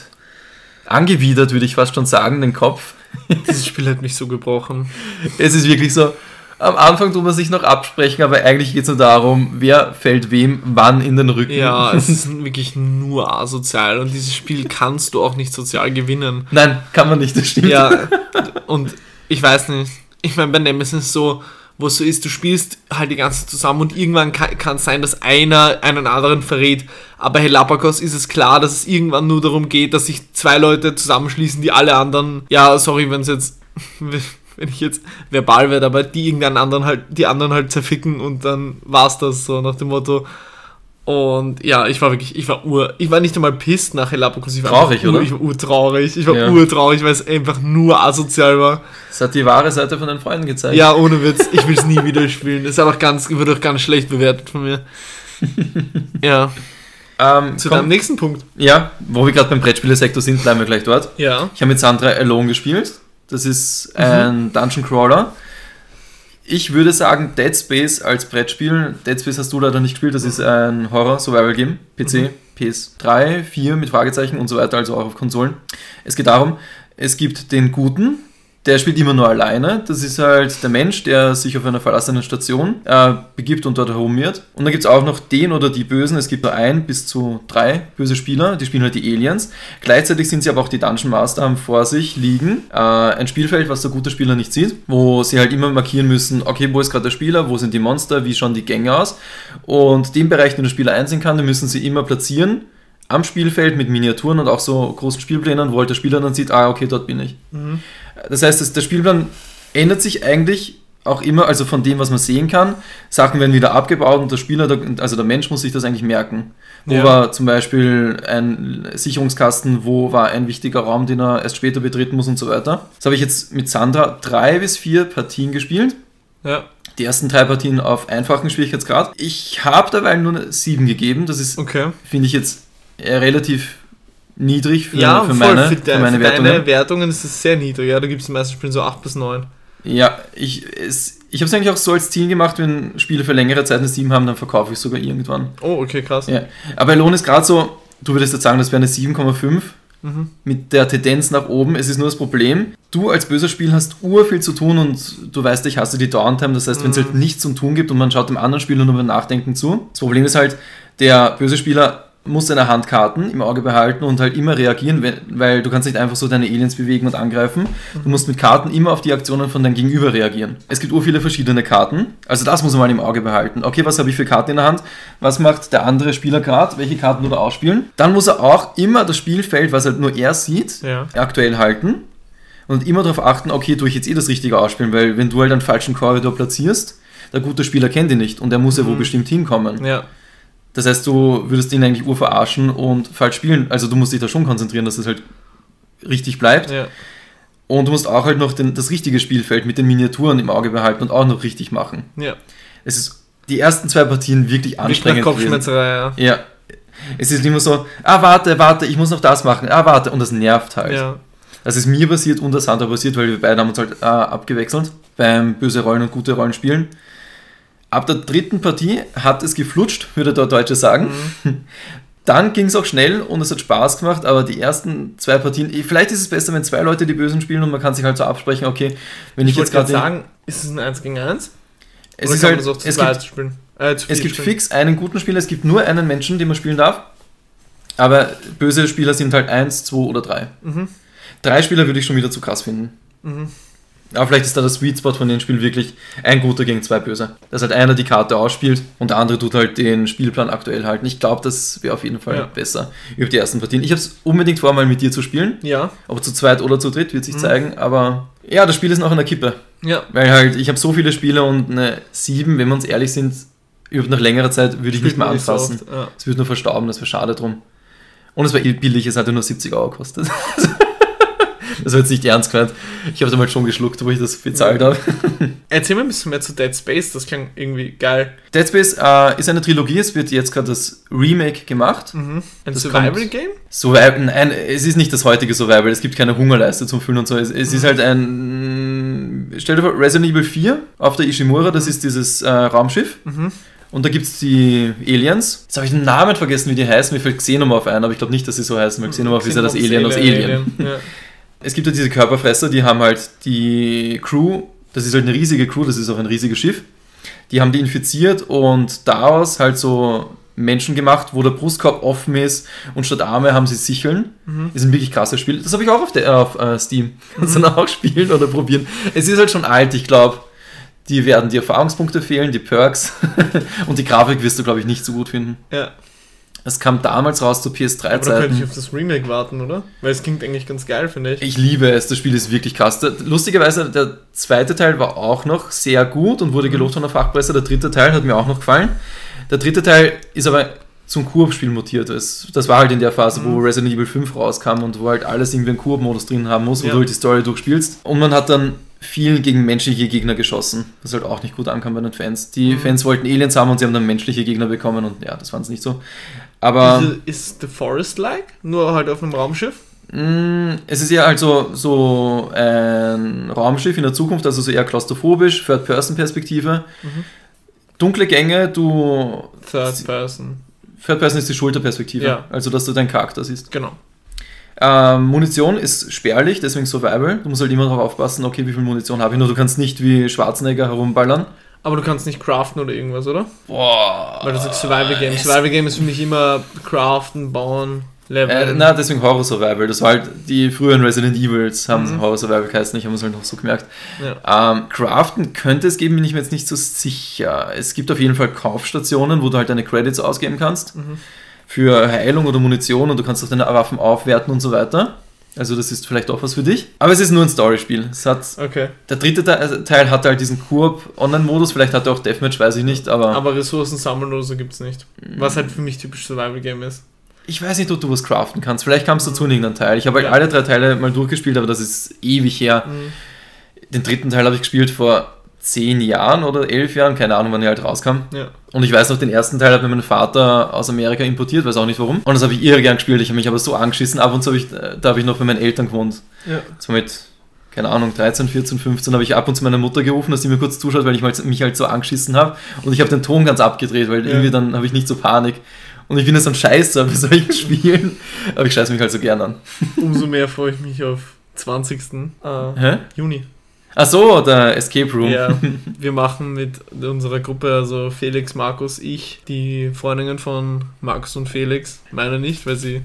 angewidert, würde ich fast schon sagen, den Kopf. Dieses Spiel hat mich so gebrochen. Es ist wirklich so, am Anfang tut man sich noch absprechen, aber eigentlich geht es nur darum, wer fällt wem wann in den Rücken. Ja, es ist wirklich nur asozial und dieses Spiel kannst du auch nicht sozial gewinnen. Nein, kann man nicht, das stimmt. Ja, und ich weiß nicht. Ich meine, bei Nemesis so, wo es so ist, du spielst halt die ganze Zeit zusammen und irgendwann kann, es sein, dass einer einen anderen verrät. Aber bei Helapagos ist es klar, dass es irgendwann nur darum geht, dass sich zwei Leute zusammenschließen, die alle anderen, ja, sorry, wenn es jetzt, wenn ich jetzt verbal werde, aber die irgendeinen anderen halt, die anderen halt zerficken und dann war's das so nach dem Motto. Und ja, ich war wirklich, ich war ur, ich war nicht einmal pisst nach Helapagos. Ich war Traurig, ur, oder? Ich war urtraurig. Ich war Ja. urtraurig, weil es einfach nur asozial war. Das hat die wahre Seite von deinen Freunden gezeigt. Ja, ohne Witz. Ich will es nie wieder spielen. Ist auch ganz, wird auch ganz schlecht bewertet von mir. ja. ähm, Zu komm, deinem nächsten Punkt. ja, wo wir gerade beim Brettspielesektor sind, bleiben wir gleich dort. Ja. Ich habe mit Sandra Alone gespielt. Das ist Mhm. ein Dungeon Crawler. Ich würde sagen, Dead Space als Brettspiel. Dead Space hast du leider nicht gespielt, das ist ein Horror-Survival-Game. PC, Mhm. PS3, 4 mit Fragezeichen und so weiter, also auch auf Konsolen. Es geht darum, es gibt den Guten, der spielt immer nur alleine. Das ist halt der Mensch, der sich auf einer verlassenen Station äh, begibt und dort herumirrt. Und dann gibt es auch noch den oder die Bösen. Es gibt nur ein bis zu drei böse Spieler, die spielen halt die Aliens. Gleichzeitig sind sie aber auch die Dungeon Master, haben vor sich liegen äh, ein Spielfeld, was der gute Spieler nicht sieht, wo sie halt immer markieren müssen, okay, wo ist gerade der Spieler, wo sind die Monster, wie schauen die Gänge aus. Und den Bereich, den der Spieler einsehen kann, den müssen sie immer platzieren am Spielfeld mit Miniaturen und auch so großen Spielplänen, wo halt der Spieler dann sieht, ah, okay, dort bin ich. Das heißt, das, der Spielplan ändert sich eigentlich auch immer, also von dem, was man sehen kann. Sachen werden wieder abgebaut und der Spieler, also der Mensch muss sich das eigentlich merken. Wo Ja. war zum Beispiel ein Sicherungskasten, wo war ein wichtiger Raum, den er erst später betreten muss und so weiter. Das habe ich jetzt mit Sandra drei bis vier Partien gespielt. Ja. Die ersten drei Partien auf einfachen Schwierigkeitsgrad. Ich habe dabei nur 7 gegeben. Das ist, Okay. finde ich jetzt äh, relativ niedrig für, Ja, für, meine, für, für de, meine für Wertungen. deine Wertungen ist es sehr niedrig. Ja, da gibt es in den meisten Spielen so 8 bis 9. Ja, ich, es, ich habe es eigentlich auch so als Ziel gemacht, wenn Spiele für längere Zeit eine 7 haben, dann verkaufe ich sogar irgendwann. Oh, okay, krass. Ja. Aber Lohn ist gerade so, Du würdest jetzt sagen, das wäre eine 7,5 Mhm. mit der Tendenz nach oben. Es ist nur das Problem, du als böser Spiel hast ur viel zu tun und du weißt, ich hasse die Downtime. Das heißt, wenn es Mhm. halt nichts zum Tun gibt und man schaut dem anderen Spieler nur beim Nachdenken zu. Das Problem ist halt, der böse Spieler muss seine Handkarten im Auge behalten und halt immer reagieren, weil du kannst nicht einfach so deine Aliens bewegen und angreifen. Du musst mit Karten immer auf die Aktionen von deinem Gegenüber reagieren. Es gibt ur viele verschiedene Karten, also das muss man mal im Auge behalten. Okay, was habe ich für Karten in der Hand? Was macht der andere Spieler gerade? Welche Karten oder ausspielen? Dann muss er auch immer das Spielfeld, was halt nur er sieht, Ja. aktuell halten und immer darauf achten, okay, tue ich jetzt eh das Richtige ausspielen, weil wenn du halt einen falschen Korridor platzierst, der gute Spieler kennt ihn nicht und er muss ja wo Mhm. bestimmt hinkommen. Ja. Das heißt, du würdest ihn eigentlich urverarschen und falsch spielen. Also du musst dich da schon konzentrieren, dass es halt richtig bleibt. Ja. Und du musst auch halt noch den, das richtige Spielfeld mit den Miniaturen im Auge behalten und auch noch richtig machen. Ja. Es ist die ersten zwei Partien wirklich anstrengend. Kopfschmerzerei, ja. Ja. Es ist immer so, ah, warte, warte, ich muss noch das machen, ah, warte, und das nervt halt. Ja. Das ist mir passiert und das Sandra passiert, weil wir beide haben uns halt äh, abgewechselt beim böse Rollen und gute Rollen spielen. Ab der dritten Partie hat es geflutscht, würde der Deutsche sagen. Mhm. Dann ging es auch schnell und es hat Spaß gemacht, aber die ersten zwei Partien, eh, vielleicht ist es besser, wenn zwei Leute die Bösen spielen und man kann sich halt so absprechen, okay, wenn ich, Ich jetzt gerade. sagen, ist es ein 1 gegen 1? Es Oder ist halt, zu es gibt, spielen? Äh, es gibt spielen? fix einen guten Spieler, es gibt nur einen Menschen, den man spielen darf. Aber böse Spieler sind halt eins, zwei oder drei. Mhm. Drei Spieler würde ich schon wieder zu krass finden. Mhm. Aber vielleicht ist da der Sweet Spot von dem Spiel wirklich ein guter gegen zwei Böse. Dass halt einer die Karte ausspielt und der andere tut halt den Spielplan aktuell halten. Ich glaube, das wäre auf jeden Fall Ja. besser über die ersten Partien. Ich habe es unbedingt vor, mal mit dir zu spielen. Ja. Ob zu zweit oder zu dritt, wird sich Mhm. zeigen. Aber ja, das Spiel ist noch in der Kippe. Ja. Weil halt, ich habe so viele Spiele und eine 7, wenn wir uns ehrlich sind, über nach längerer Zeit würde ich nicht mehr so anfassen. oft, ja. Es wird nur verstauben, das wäre schade drum. Und es war billig, es hatte nur 70 Euro gekostet. das war jetzt nicht ernst gemeint. Ich habe damals schon geschluckt, wo ich das bezahlt habe. Erzähl mir ein bisschen mehr zu Dead Space, das klang irgendwie geil. Dead Space äh, ist eine Trilogie, es wird jetzt gerade das Remake gemacht. Mhm. Ein Survival-Game? Survival, nein, es ist nicht das heutige Survival, es gibt keine Hungerleiste zum Füllen und so. Es, es ist halt ein. Stell dir vor, Resident Evil 4 auf der Ishimura, das ist dieses äh, Raumschiff. Mhm. Und da gibt es die Aliens. Jetzt habe ich den Namen vergessen, wie die heißen. Mir fällt Xenomorph ein, aber ich glaube nicht, dass sie so heißen, weil Xenomorph ist ja das Alien aus Alien. Ja. Es gibt ja diese Körperfresser, die haben halt die Crew, das ist halt eine riesige Crew, das ist auch ein riesiges Schiff. Die haben die infiziert und daraus halt so Menschen gemacht, wo der Brustkorb offen ist und statt Arme haben sie Sicheln. Mhm. Ist ein wirklich krasses Spiel. Das habe ich auch auf, der, auf äh, Steam. Kannst du dann auch spielen oder probieren. Es ist halt schon alt, ich glaube. Die werden die Erfahrungspunkte fehlen, die Perks. und die Grafik wirst du, glaube ich, nicht so gut finden. ja. Es kam damals raus zu Aber da könnte ich PS3-Zeiten. auf das Remake warten, oder? Weil es klingt eigentlich ganz geil, finde ich. Ich liebe es, das Spiel ist wirklich krass. Lustigerweise, der zweite Teil war auch noch sehr gut und wurde Mhm. gelobt von der Fachpresse. Der dritte Teil hat mir auch noch gefallen. Der dritte Teil ist aber zum Koop-Spiel mutiert. Das, das war halt in der Phase, wo Mhm. Resident Evil 5 rauskam und wo halt alles irgendwie einen Koop-Modus drin haben muss, wo Ja. du halt die Story durchspielst. Und man hat dann viel gegen menschliche Gegner geschossen, was halt auch nicht gut ankam bei den Fans. Die Mhm. Fans wollten Aliens haben und sie haben dann menschliche Gegner bekommen und ja, das fand es nicht so. Aber Ist, ist The Forest-like? Nur halt auf einem Raumschiff? Mm, Es ist ja halt so, ein Raumschiff in der Zukunft, also so eher klaustrophobisch, Third-Person-Perspektive. Mhm. Dunkle Gänge, du. Third Person. Third Person ist die Schulterperspektive, Ja. also dass du deinen Charakter siehst. Genau. Ähm, Munition ist spärlich, deswegen Survival. Du musst halt immer darauf aufpassen, okay, wie viel Munition habe ich nur. Du kannst nicht wie Schwarzenegger herumballern. Aber du kannst nicht craften oder irgendwas, oder? Boah. Weil das ist Survival Game. Survival Game ist für mich immer craften, bauen, Äh, leveln. na, deswegen Horror Survival. Das war halt, die früheren Resident Evils haben Mhm. Horror Survival geheißen, ich habe es halt noch so gemerkt. ja. Ähm, Craften könnte es geben, bin ich mir jetzt nicht so sicher. Es gibt auf jeden Fall Kaufstationen, wo du halt deine Credits ausgeben kannst Mhm. Für Heilung oder Munition und du kannst auch deine Waffen aufwerten und so weiter. Also das ist vielleicht auch was für dich. Aber es ist nur ein Storyspiel. Es hat, Okay. der dritte Te- also Teil hatte halt diesen Koop-Online-Modus, vielleicht hat er auch Deathmatch, weiß ich nicht, aber, Aber Ressourcen sammeln oder so gibt's nicht. Was halt für mich typisch Survival Game ist. ich weiß nicht, ob du was craften kannst. Vielleicht kamst du zu in irgendeinem Teil. Ich habe halt Ja. alle drei Teile mal durchgespielt, aber das ist ewig her. Mhm. Den dritten Teil habe ich gespielt vor zehn Jahren oder elf Jahren, keine Ahnung, wann er halt rauskam. Ja. Und ich weiß noch, den ersten Teil hat mir mein Vater aus Amerika importiert, weiß auch nicht warum. Und das habe ich irre gern gespielt. Ich habe mich aber so angeschissen. Ab und zu habe ich, äh, da habe ich noch bei meinen Eltern gewohnt. Ja. So mit, keine Ahnung, 13, 14, 15 habe ich ab und zu meine Mutter gerufen, dass sie mir kurz zuschaut, weil ich mich halt so angeschissen habe. Und ich habe den Ton ganz abgedreht, weil Ja. irgendwie dann habe ich nicht so Panik. Und ich finde es dann scheiße bei solchen Spielen. Aber ich scheiße mich halt so gern an. Umso mehr freue ich mich auf 20. Äh, Hä? Juni. Ach so, der Escape Room. Ja, wir machen mit unserer Gruppe, also Felix, Markus, ich, die Freundinnen von Markus und Felix, meine nicht, weil sie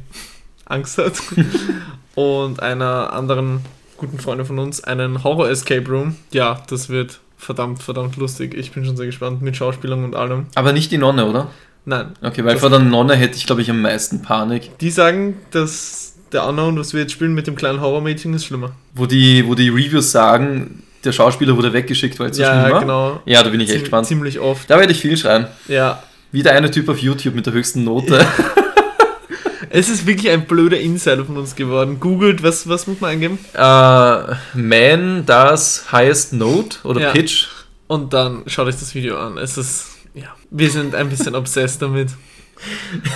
Angst hat, und einer anderen guten Freundin von uns, einen Horror-Escape Room. Ja, das wird verdammt, verdammt lustig. Ich bin schon sehr gespannt mit Schauspielern und allem. Aber nicht die Nonne, oder? Nein, Okay, weil vor der Nonne hätte ich, glaube ich, am meisten Panik. die sagen, dass der Unknown, was wir jetzt spielen mit dem kleinen Horror-Mädchen, ist schlimmer. Wo die, wo die Reviews sagen, der Schauspieler wurde weggeschickt, weil es so schlimm ja, war. genau. Ja, da bin ich echt Ziem- gespannt. Ziemlich oft. Da werde ich viel schreien. Ja, Wie der eine Typ auf YouTube mit der höchsten Note. es ist wirklich ein blöder Insider von uns geworden. Googelt, was, was muss man eingeben? äh, Man das Highest Note oder Ja. Pitch. Und dann schaut euch das Video an. Es ist, ja, wir sind ein bisschen obsessed damit.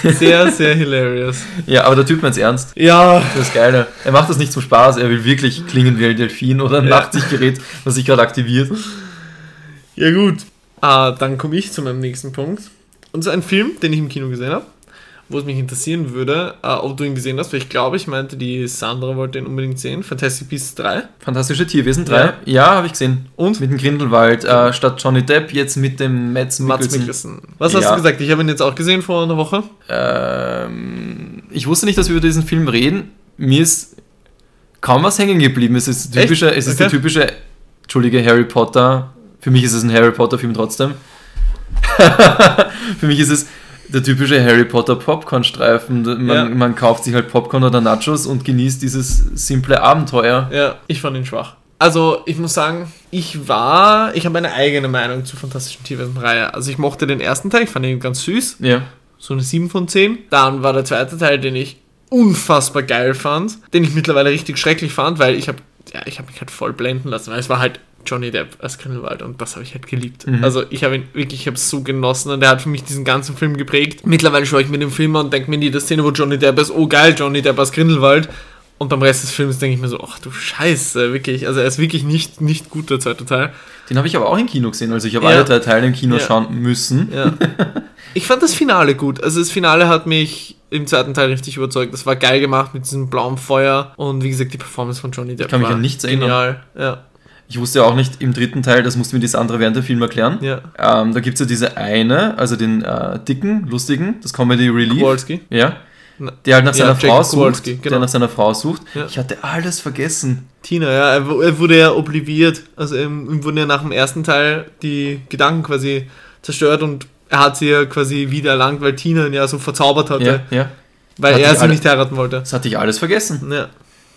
Sehr, sehr hilarious. Ja, aber der Typ meint's ernst. Ja, Das ist geil. Er macht das nicht zum Spaß, er will wirklich klingen wie ein Delfin oder ein Ja. Nachtsichtgerät, was sich gerade aktiviert. ja gut. Ah, dann komme ich zu meinem nächsten Punkt. Und so ein Film, den ich im Kino gesehen habe, wo es mich interessieren würde, äh, ob du ihn gesehen hast, weil ich glaube, ich meinte, die Sandra wollte ihn unbedingt sehen. Fantastic Beasts 3. Fantastische Tierwesen 3. Ja. Ja, habe ich gesehen. Und? Mit dem Grindelwald. Äh, statt Johnny Depp jetzt mit dem Mads Mikkelsen. Was hast Ja. du gesagt? Ich habe ihn jetzt auch gesehen vor einer Woche. Ähm, ich wusste nicht, dass wir über diesen Film reden. Mir ist kaum was hängen geblieben. Es ist, typische, es ist der Okay. typische, entschuldige, Harry Potter. Für mich ist es ein Harry Potter-Film trotzdem. Für mich ist es der typische Harry Potter Popcorn-Streifen. Man, Ja. man kauft sich halt Popcorn oder Nachos und genießt dieses simple Abenteuer. Ja, ich fand ihn schwach. Also, ich muss sagen, ich war, ich habe eine eigene Meinung zur Fantastischen Tierwesen-Reihe. Also, ich mochte den ersten Teil, ich fand ihn ganz süß, Ja. so eine 7 von 10. Dann war der zweite Teil, den ich unfassbar geil fand, den ich mittlerweile richtig schrecklich fand, weil ich habe ja, ich habe mich halt voll blenden lassen, weil es war halt Johnny Depp als Grindelwald und das habe ich halt geliebt. Mhm. Also ich habe ihn wirklich, ich habe es so genossen und er hat für mich diesen ganzen Film geprägt. Mittlerweile schaue ich mir den Film an und denke mir in jeder Szene, wo Johnny Depp ist, oh geil, Johnny Depp als Grindelwald. Und beim Rest des Films denke ich mir so, ach du Scheiße, wirklich. Also er ist wirklich nicht, nicht gut, der zweite Teil. Den habe ich aber auch im Kino gesehen. Also ich habe Ja. alle drei Teile im Kino Ja. schauen müssen. Ja. ich fand das Finale gut. Also das Finale hat mich im zweiten Teil richtig überzeugt. Das war geil gemacht mit diesem blauen Feuer und wie gesagt die Performance von Johnny Depp kann mich an nichts erinnern. genial. Ja, Ich wusste ja auch nicht im dritten Teil, das musste mir das andere während dem Film erklären. ja. Ähm, da gibt es ja diese eine, also den äh, dicken, lustigen, das Comedy Relief. Kowalski. Ja. Der halt nach Ja, seiner Jacob Frau sucht. Kowalski, genau. Der nach seiner Frau sucht. Ja. Ich hatte alles vergessen. Tina, ja, er, wu- wurde ja obliviert. Also ihm wurden ja nach dem ersten Teil die Gedanken quasi zerstört und er hat sie ja quasi wieder erlangt, weil Tina ihn ja so verzaubert hatte, Ja, ja. weil Hatte er sie alle- nicht heiraten wollte. Das hatte ich alles vergessen. Ja.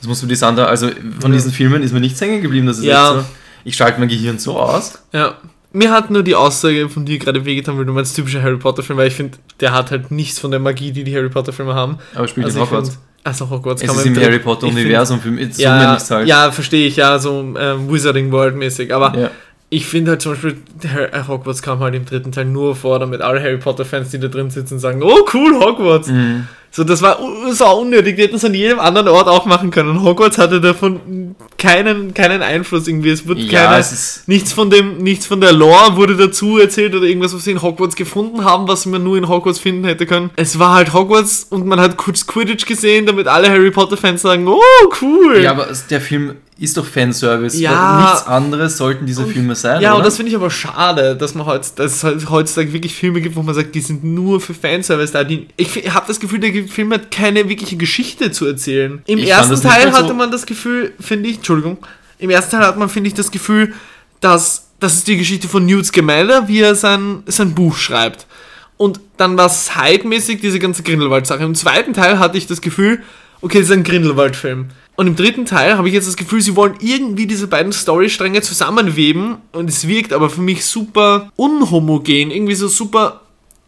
Das musst du die Sandra, also von Ja. diesen Filmen ist mir nichts hängen geblieben. Das ist Ja. so. Ich schalte mein Gehirn so aus. Ja. Mir hat nur die Aussage von dir gerade wehgetan, weil du meinst typischer Harry Potter Film, weil ich finde, der hat halt nichts von der Magie, die die Harry Potter Filme haben. Aber spielt Also in Hogwarts. Also Hogwarts Es kann ist man im Harry Potter ich find- Universum. Für mich, Ja, ja, verstehe ich, ja, so ähm, Wizarding World mäßig. Aber Ja. Ich finde halt zum Beispiel, der äh, Hogwarts kam halt im dritten Teil nur vor, damit alle Harry Potter-Fans, die da drin sitzen, sagen, oh cool, Hogwarts. Mhm. So, das war so unnötig, die hätten es an jedem anderen Ort auch machen können. Hogwarts hatte davon keinen, keinen Einfluss irgendwie. Es wurde Ja, keine, es nichts von dem, nichts von der Lore wurde dazu erzählt oder irgendwas, was sie in Hogwarts gefunden haben, was man nur in Hogwarts finden hätte können. Es war halt Hogwarts und man hat kurz Quidditch gesehen, damit alle Harry Potter Fans sagen, oh cool. Ja, aber der Film ist doch Fanservice. Ja. Nichts anderes sollten diese Filme sein. Ja, oder? und das finde ich aber schade, dass man heutz, dass es heutzutage wirklich Filme gibt, wo man sagt, die sind nur für Fanservice da. Die, ich habe das Gefühl, der Film hat keine wirkliche Geschichte zu erzählen. Im Ich ersten Teil mal so- hatte man das Gefühl, finde ich, Entschuldigung, im ersten Teil hat man, finde ich, das Gefühl, dass das ist die Geschichte von Newt Scamander, wie er sein, sein Buch schreibt. Und dann war es zeitmäßig diese ganze Grindelwald-Sache. Im zweiten Teil hatte ich das Gefühl, okay, das ist ein Grindelwald-Film. Und im dritten Teil habe ich jetzt das Gefühl, sie wollen irgendwie diese beiden Storystränge zusammenweben und es wirkt aber für mich super unhomogen, irgendwie so super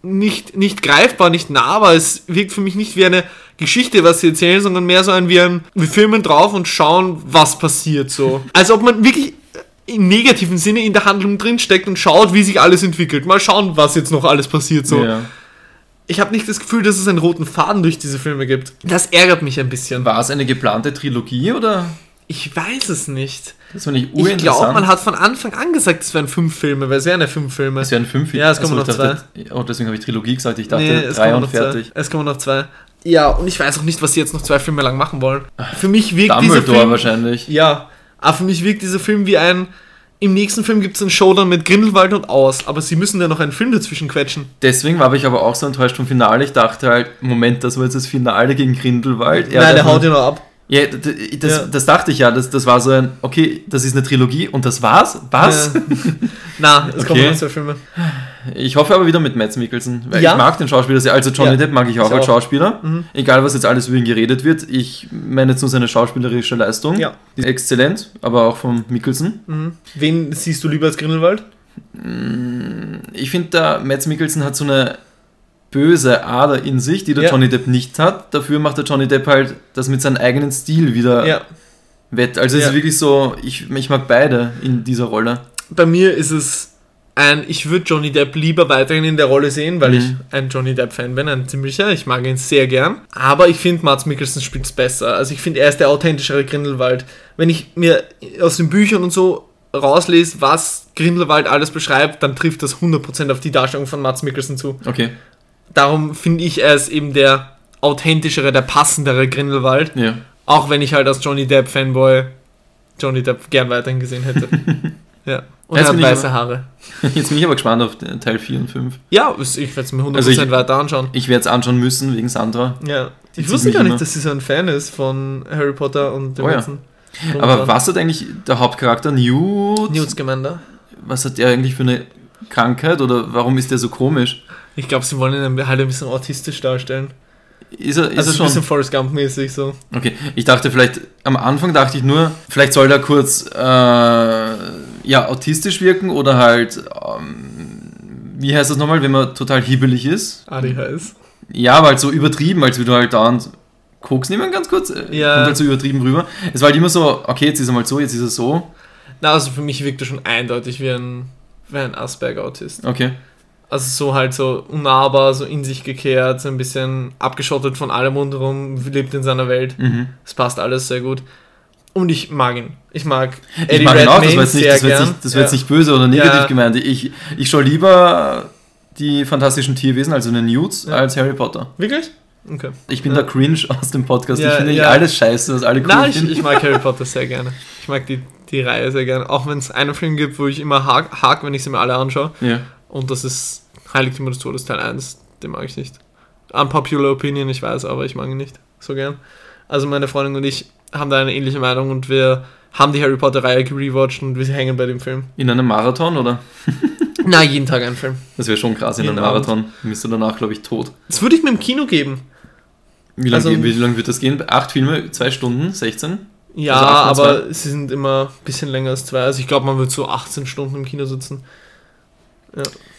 nicht, nicht greifbar, nicht nahbar. Es wirkt für mich nicht wie eine Geschichte, was sie erzählen, sondern mehr so ein wie ein, wir filmen drauf und schauen, was passiert so. Als ob man wirklich im negativen Sinne in der Handlung drinsteckt und schaut, wie sich alles entwickelt. Mal schauen, was jetzt noch alles passiert so. Ja. Ich habe nicht das Gefühl, dass es einen roten Faden durch diese Filme gibt. Das ärgert mich ein bisschen. War es eine geplante Trilogie oder? Ich weiß es nicht. Das fand ich Ich glaube, urinteressant. man hat von Anfang an gesagt, es wären fünf Filme, weil es wären ja fünf Filme. Es wären fünf. Ja, es kommen Achso, noch dachte, Oh, deswegen habe ich Trilogie gesagt. Ich dachte es drei und fertig. Zwei. Es kommen noch zwei. Ja, und ich weiß auch nicht, was sie jetzt noch zwei Filme lang machen wollen. Für mich wirkt dieser Dumbledore Film... wahrscheinlich. Ja, aber für mich wirkt dieser Film wie ein... Im nächsten Film gibt es einen Showdown mit Grindelwald und aus, aber sie müssen ja noch einen Film dazwischen quetschen. Deswegen war ich aber auch so enttäuscht vom Finale. Ich dachte halt, Moment, das war jetzt das Finale gegen Grindelwald. Er Nein, der haut ihn noch ab. Ja, das, Ja. das dachte ich ja. Das, das war so ein, okay, das ist eine Trilogie und das war's? Was? Ja. Na, es kommen Okay. noch zwei Filme. Ich hoffe aber wieder mit Mads Mikkelsen. Weil Ja. ich mag den Schauspieler sehr. Also Johnny Ja. Depp mag ich auch Ich als auch. Schauspieler. Mhm. Egal, was jetzt alles über ihn geredet wird. Ich meine jetzt nur seine schauspielerische Leistung. Ja. Die ist exzellent, aber auch von Mikkelsen. Mhm. Wen siehst du lieber als Grindelwald? Ich finde, da Mads Mikkelsen hat so eine böse Ader in sich, die der Ja. Johnny Depp nicht hat. Dafür macht der Johnny Depp halt das mit seinem eigenen Stil wieder Ja. wett. Also es ist wirklich so, ich, ich mag beide in dieser Rolle. Bei mir ist es ein, ich würde Johnny Depp lieber weiterhin in der Rolle sehen, weil Mhm. ich ein Johnny Depp-Fan bin, ein ziemlicher. Ich mag ihn sehr gern. Aber ich finde, Mats Mikkelsen spielt es besser. Also ich finde, er ist der authentischere Grindelwald. Wenn ich mir aus den Büchern und so rauslese, was Grindelwald alles beschreibt, dann trifft das 100% auf die Darstellung von Mats Mikkelsen zu. Okay, Darum finde ich, er ist eben der authentischere, der passendere Grindelwald. ja. Auch wenn ich halt als Johnny Depp Fanboy Johnny Depp gern weiterhin gesehen hätte. ja. Und er hat weiße Haare. Jetzt bin ich aber gespannt auf Teil 4 und 5. Ja, ich werde es mir 100% Also ich- weiter anschauen. Ich werde es anschauen müssen wegen Sandra. Ja. Ich wusste gar nicht, immer. dass sie so ein Fan ist von Harry Potter und dem Oh ja. ganzen. Drum Aber was hat eigentlich der Hauptcharakter Newt? Newt Scamander. Was hat der eigentlich für eine Krankheit oder warum ist der so komisch? Ich glaube, sie wollen ihn halt ein bisschen autistisch darstellen. Ist er, ist also er ein schon? bisschen Forrest Gump-mäßig so. Okay, ich dachte vielleicht, am Anfang dachte ich nur, vielleicht soll er kurz äh, ja, autistisch wirken oder halt, ähm, wie heißt das nochmal, wenn man total hibbelig ist? ADHS. Ja, aber halt so übertrieben, als würde halt dauernd Koks nehmen, ganz kurz. äh, Ja. Kommt halt so übertrieben rüber. Es war halt immer so, okay, jetzt ist er mal so, jetzt ist er so. Na, also für mich wirkt er schon eindeutig wie ein, wie ein Asperger-Autist. Okay. Also so halt so unnahbar, so in sich gekehrt, so ein bisschen abgeschottet von allem rundherum, lebt in seiner Welt. Mhm. Es passt alles sehr gut. Und ich mag ihn. Ich mag Ich mag ihn auch, das war jetzt nicht, das war jetzt nicht, das war jetzt Ja. nicht böse oder negativ Ja. gemeint. Ich, ich schaue lieber die fantastischen Tierwesen, also den Newts, Ja. als Harry Potter. Wirklich? Okay. Ich bin Ja. der Cringe aus dem Podcast. Ja, ich finde ja. alles scheiße, was alle cool Nein, ich, ich mag Harry Potter sehr gerne. Ich mag die, die Reihe sehr gerne. Auch wenn es einen Film gibt, wo ich immer hak, hak wenn ich sie mir alle anschaue. ja. Und das ist Heiligtümer des Todes Teil 1. Den mag ich nicht. Unpopular Opinion, ich weiß, aber ich mag ihn nicht so gern. Also meine Freundin und ich haben da eine ähnliche Meinung und wir haben die Harry Potter Reihe gerewatcht und wir hängen bei dem Film. In einem Marathon, oder? Na, jeden Tag ein Film. Das wäre schon krass in einem. Marathon. Bist du danach, glaube ich, tot. Das würde ich mir im Kino geben. Wie lange Also- wie lang wird das gehen? Acht Filme, zwei Stunden, 16? Ja, Also aber sie sind immer ein bisschen länger als zwei. Also ich glaube, man wird so 18 Stunden im Kino sitzen.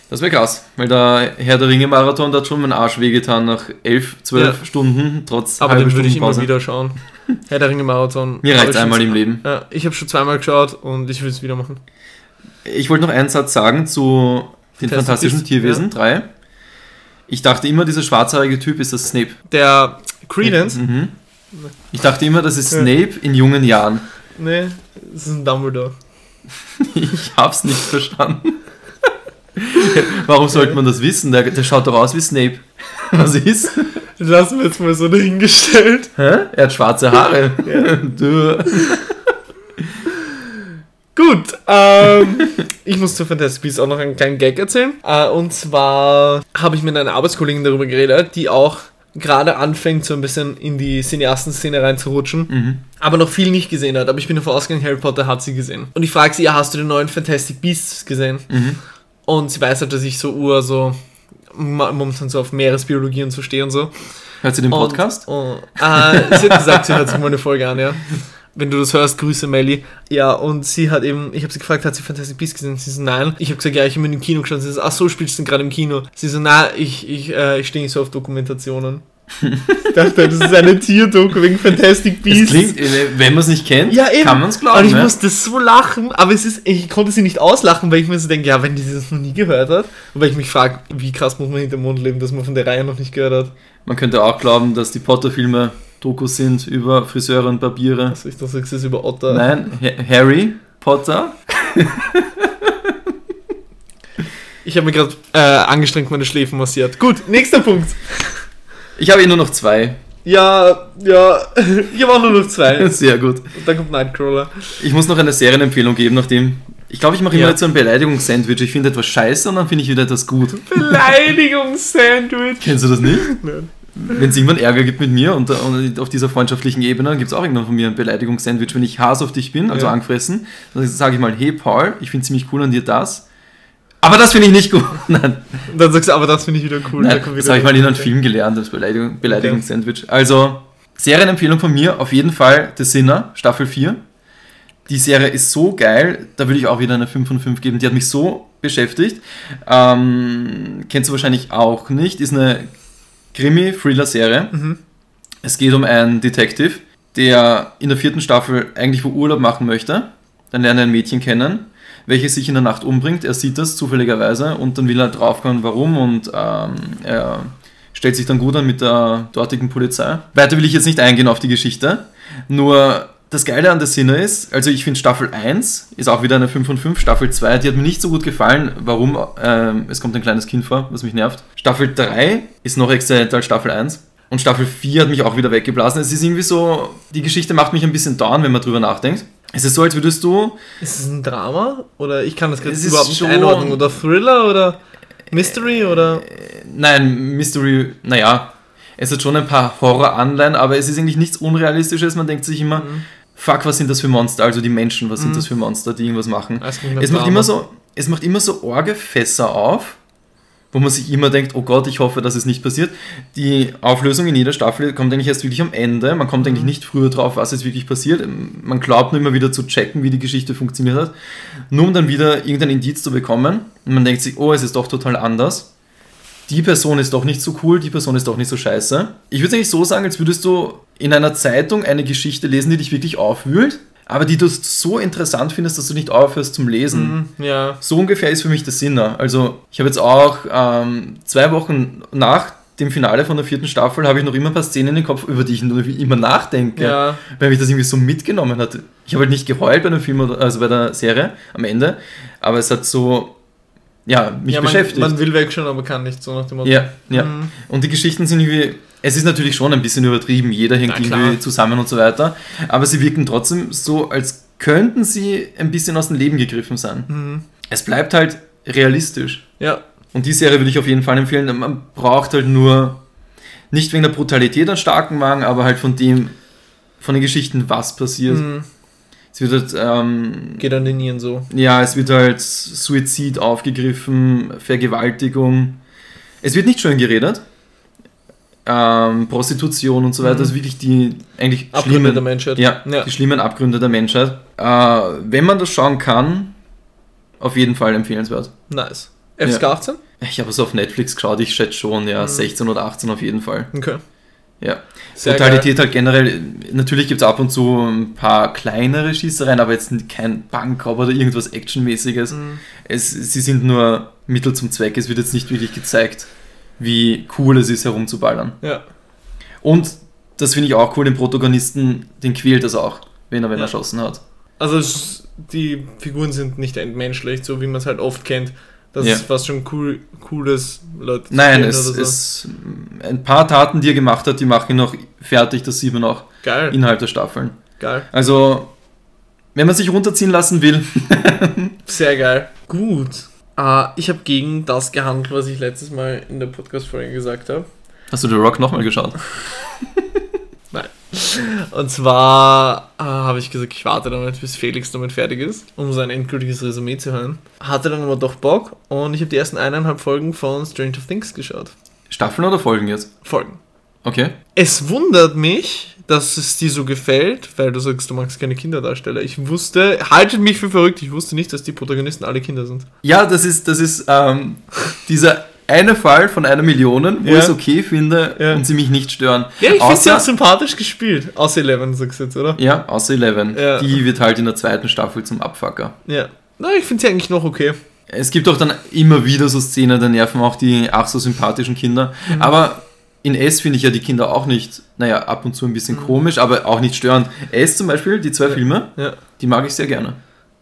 Das wäre krass, weil der Herr der Ringe Marathon, da hat schon mein Arsch wehgetan nach elf, zwölf Ja. Stunden, trotz Aber den würde ich immer wieder schauen. Herr der Ringe Marathon. Mir reicht einmal im Leben. Ja, ich habe schon zweimal geschaut und ich will es wieder machen. Ich wollte noch einen Satz sagen zu den Fantastic fantastischen Beasts, Tierwesen 3. Ich dachte immer, dieser schwarzhaarige Typ ist das Snape. Der Credence? Mhm. Ich dachte immer, das ist Ja. Snape in jungen Jahren. Nee, das ist ein Dumbledore. Ich hab's nicht verstanden. Warum sollte man das wissen? Der, der schaut doch aus wie Snape. Was ist? Das lassen wir jetzt mal so dahingestellt. Hä? Er hat schwarze Haare. Du. Gut, ähm, ich muss zu Fantastic Beasts auch noch einen kleinen Gag erzählen. Äh, und zwar habe ich mit einer Arbeitskollegin darüber geredet, die auch gerade anfängt, so ein bisschen in die Cineasten-Szene reinzurutschen, Mhm. aber noch viel nicht gesehen hat. Aber ich bin davon ausgegangen, Harry Potter hat sie gesehen. Und ich frage sie, ja, hast du den neuen Fantastic Beasts gesehen? Mhm. Und sie weiß halt, dass ich so ur so momentan so auf Meeresbiologie und so stehe und so. Hört sie den Podcast? Und, und, äh, sie hat gesagt, sie hört sich mal eine Folge an, ja. Wenn du das hörst, Grüße Melly. Ja, und sie hat eben, ich habe sie gefragt, hat sie Fantastic Beasts gesehen? Sie so, nein. Ich habe gesagt, ja, ich habe in dem Kino geschaut. Sie so, ach so, spielst du denn gerade im Kino? Sie so, na, ich, ich, äh, ich stehe nicht so auf Dokumentationen. Ich dachte, das ist eine Tierdoku wegen Fantastic Beasts. klingt, äh, wenn man es nicht kennt, Ja, kann man es und glauben. ich ja? musste so lachen, aber es ist, ich konnte sie nicht auslachen, weil ich mir so denke, ja, wenn die das noch nie gehört hat, und weil ich mich frage, wie krass muss man hinterm Mond leben, dass man von der Reihe noch nicht gehört hat. Man könnte auch glauben, dass die Potter-Filme Dokus sind über Friseure und Barbiere. Also ich dachte, es ist über Otter. Nein, Ha- Harry Potter. Ich habe mir gerade äh, angestrengt meine Schläfen massiert. Gut, nächster Punkt. Ich habe eh nur noch zwei. Ja, ja, ich habe auch nur noch zwei. Sehr gut. Und dann kommt Nightcrawler. Ich muss noch eine Serienempfehlung geben, nachdem. Ich glaube, ich mache immer Ja. jetzt so ein Beleidigungssandwich. Ich finde etwas scheiße und dann finde ich wieder etwas gut. Beleidigungssandwich. Kennst du das nicht? Nein. Wenn es irgendwann Ärger gibt mit mir und, und auf dieser freundschaftlichen Ebene, dann gibt es auch irgendwann von mir ein Beleidigungssandwich. Wenn ich Hass auf dich bin, also Ja. angefressen, dann sage ich mal, hey Paul, ich finde ziemlich cool an dir das. Aber das finde ich nicht gut. Nein, dann sagst du, aber das finde ich wieder cool. Da Nein das habe ich mal in einem Film gelernt, das Beleidigung, Beleidigungssandwich. Also, Serienempfehlung von mir, auf jeden Fall The Sinner, Staffel 4. Die Serie ist so geil, da würde ich auch wieder eine 5 von 5 geben. Die hat mich so beschäftigt. Ähm, kennst du wahrscheinlich auch nicht. Ist eine Krimi-Thriller-Serie. Mhm. Es geht um einen Detective, der in der vierten Staffel eigentlich wo Urlaub machen möchte. Dann lernt er ein Mädchen kennen, welches sich in der Nacht umbringt. Er sieht das zufälligerweise und dann will er draufkommen, warum und ähm, er stellt sich dann gut an mit der dortigen Polizei. Weiter will ich jetzt nicht eingehen auf die Geschichte. Nur das Geile an der Sinne ist, also ich finde Staffel 1 ist auch wieder eine 5 von 5, Staffel 2, die hat mir nicht so gut gefallen. Warum? Ähm, es kommt ein kleines Kind vor, was mich nervt. Staffel 3 ist noch exzellenter als Staffel 1. Und Staffel 4 hat mich auch wieder weggeblasen. Es ist irgendwie so, die Geschichte macht mich ein bisschen down, wenn man drüber nachdenkt. Es ist so, als würdest du Ist es ein Drama? Oder ich kann das gerade überhaupt nicht einordnen. Oder Thriller oder Mystery oder. Nein, Mystery, naja, es hat schon ein paar Horror-Anleihen, aber es ist eigentlich nichts Unrealistisches. Man denkt sich immer, fuck, was sind das für Monster? Also die Menschen, was sind das für Monster, die irgendwas machen? Es macht, Drama. immer so, es macht immer so Orgefässer auf, wo man sich immer denkt, oh Gott, ich hoffe, dass es nicht passiert. Die Auflösung in jeder Staffel kommt eigentlich erst wirklich am Ende. Man kommt eigentlich nicht früher drauf, was jetzt wirklich passiert. Man glaubt nur immer wieder zu checken, wie die Geschichte funktioniert hat, nur um dann wieder irgendein Indiz zu bekommen. Und man denkt sich, oh, es ist doch total anders. Die Person ist doch nicht so cool, die Person ist doch nicht so scheiße. Ich würde es eigentlich so sagen, als würdest du in einer Zeitung eine Geschichte lesen, die dich wirklich aufwühlt, aber die du so interessant findest, dass du nicht aufhörst zum Lesen. Mhm, Ja. So ungefähr ist für mich der Sinner. Also ich habe jetzt auch ähm, zwei Wochen nach dem Finale von der vierten Staffel habe ich noch immer ein paar Szenen in den Kopf, über die ich immer nachdenke, Ja. weil mich das irgendwie so mitgenommen hat. Ich habe halt nicht geheult bei dem Film, also bei der Serie am Ende, aber es hat so, ja, mich ja, man, beschäftigt. man will wegschauen, aber kann nicht, so nach dem Motto. ja, ja. Mhm. Und die Geschichten sind irgendwie, es ist natürlich schon ein bisschen übertrieben, jeder hängt irgendwie zusammen und so weiter, aber sie wirken trotzdem so, als könnten sie ein bisschen aus dem Leben gegriffen sein. Mhm. Es bleibt halt realistisch. Ja. Und die Serie würde ich auf jeden Fall empfehlen. Man braucht halt nur nicht wegen der Brutalität einen starken Magen, aber halt von dem, von den Geschichten, was passiert. Mhm. Es wird halt, ähm, Geht an den Nieren so. ja, es wird halt Suizid aufgegriffen, Vergewaltigung. Es wird nicht schön geredet. Ähm, Prostitution und so weiter, Mhm. also wirklich die eigentlich Abgründe schlimmen, der Menschheit. ja, Ja. die schlimmen Abgründe der Menschheit. Äh, wenn man das schauen kann, auf jeden Fall empfehlenswert. Nice. FSK 18? Ich habe es auf Netflix geschaut, ich schätze schon, ja, Mhm. 16 oder 18 auf jeden Fall. Okay. Ja. Sehr Brutalität halt generell, natürlich gibt es ab und zu ein paar kleinere Schießereien, aber jetzt kein Bankraub oder irgendwas Actionmäßiges. geil. Mhm. Es, sie sind nur Mittel zum Zweck, es wird jetzt nicht wirklich gezeigt, wie cool es ist, herumzuballern. Ja. Und das finde ich auch cool, den Protagonisten, den quält das auch, wenn er wenn Ja. er erschossen hat. Also die Figuren sind nicht entmenschlicht, so wie man es halt oft kennt. Das Ja. ist fast schon cool, cooles Leute. Nein, es so. ist ein paar Taten, die er gemacht hat, die machen ihn noch fertig, das sieht man auch geil. innerhalb der Staffeln. Geil. Also, wenn man sich runterziehen lassen will, Sehr geil. Gut. Ah, ich habe gegen das gehandelt, was ich letztes Mal in der Podcast-Folge gesagt habe. hast du The Rock nochmal geschaut? Und zwar ah, habe ich gesagt, ich warte damit, bis Felix damit fertig ist, um sein endgültiges Resümee zu hören. Hatte dann aber doch Bock und ich habe die ersten eineinhalb Folgen von Stranger Things geschaut. Staffeln oder Folgen jetzt? Folgen. Okay. Es wundert mich, dass es dir so gefällt, weil du sagst, du magst keine Kinderdarsteller. Ich wusste, haltet mich für verrückt, ich wusste nicht, dass die Protagonisten alle Kinder sind. Ja, das ist, das ist ähm, dieser eine Fall von einer Million, wo Ja. ich es okay finde Ja. und sie mich nicht stören. Ja, ich finde sie auch sympathisch gespielt. Außer Eleven, sagst du jetzt, oder? ja, außer Eleven. Ja. Die wird halt in der zweiten Staffel zum Abfucker. Ja. Na, ich finde sie eigentlich noch okay. Es gibt auch dann immer wieder so Szenen, da nerven auch die ach so sympathischen Kinder. Mhm. Aber in S finde ich ja die Kinder auch nicht, naja, ab und zu ein bisschen Mhm. komisch, aber auch nicht störend. S zum Beispiel, die zwei Filme, Ja. die mag ich sehr gerne.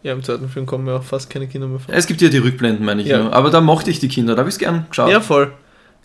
Ja, im zweiten Film kommen ja auch fast keine Kinder mehr vor. Es gibt ja die Rückblenden, meine ich Ja. nur. Aber da mochte ich die Kinder, da habe ich es gern geschaut. Ja, voll.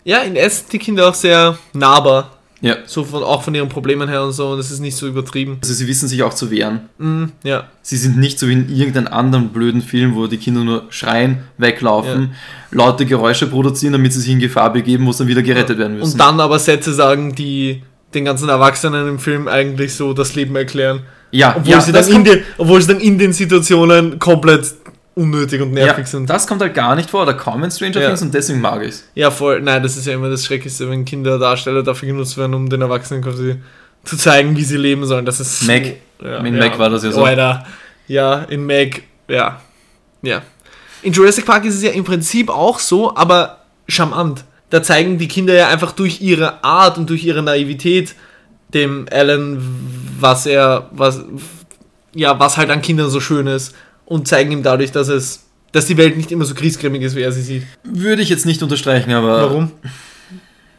Ja, in S sind die Kinder auch sehr nahbar. Ja. So von, auch von ihren Problemen her und so. Und es ist nicht so übertrieben. Also sie wissen sich auch zu wehren. Mm, ja. Sie sind nicht so wie in irgendeinem anderen blöden Film, wo die Kinder nur schreien, weglaufen, laute Geräusche produzieren, damit sie sich in Gefahr begeben, wo sie dann wieder gerettet werden müssen. Und dann aber Sätze sagen, die den ganzen Erwachsenen im Film eigentlich so das Leben erklären. ja, Obwohl, ja, sie, dann in den, obwohl sie dann in den Situationen komplett unnötig und ja, nervig sind. das kommt halt gar nicht vor, oder kaum in Stranger Ja. Things und deswegen mag ich es. Ja, voll. Nein, das ist ja immer das Schrecklichste, wenn Kinderdarsteller dafür genutzt werden, um den Erwachsenen quasi zu zeigen, wie sie leben sollen. Das ist Mac. So, ja, In Mac war das ja so. Alter. Ja, in Mac, ja. Ja. In Jurassic Park ist es ja im Prinzip auch so, aber charmant. Da zeigen die Kinder ja einfach durch ihre Art und durch ihre Naivität dem Alan, was er, was, ja, was halt an Kindern so schön ist und zeigen ihm dadurch, dass es, dass die Welt nicht immer so griesgrämig ist, wie er sie sieht. Würde ich jetzt nicht unterstreichen, aber Warum?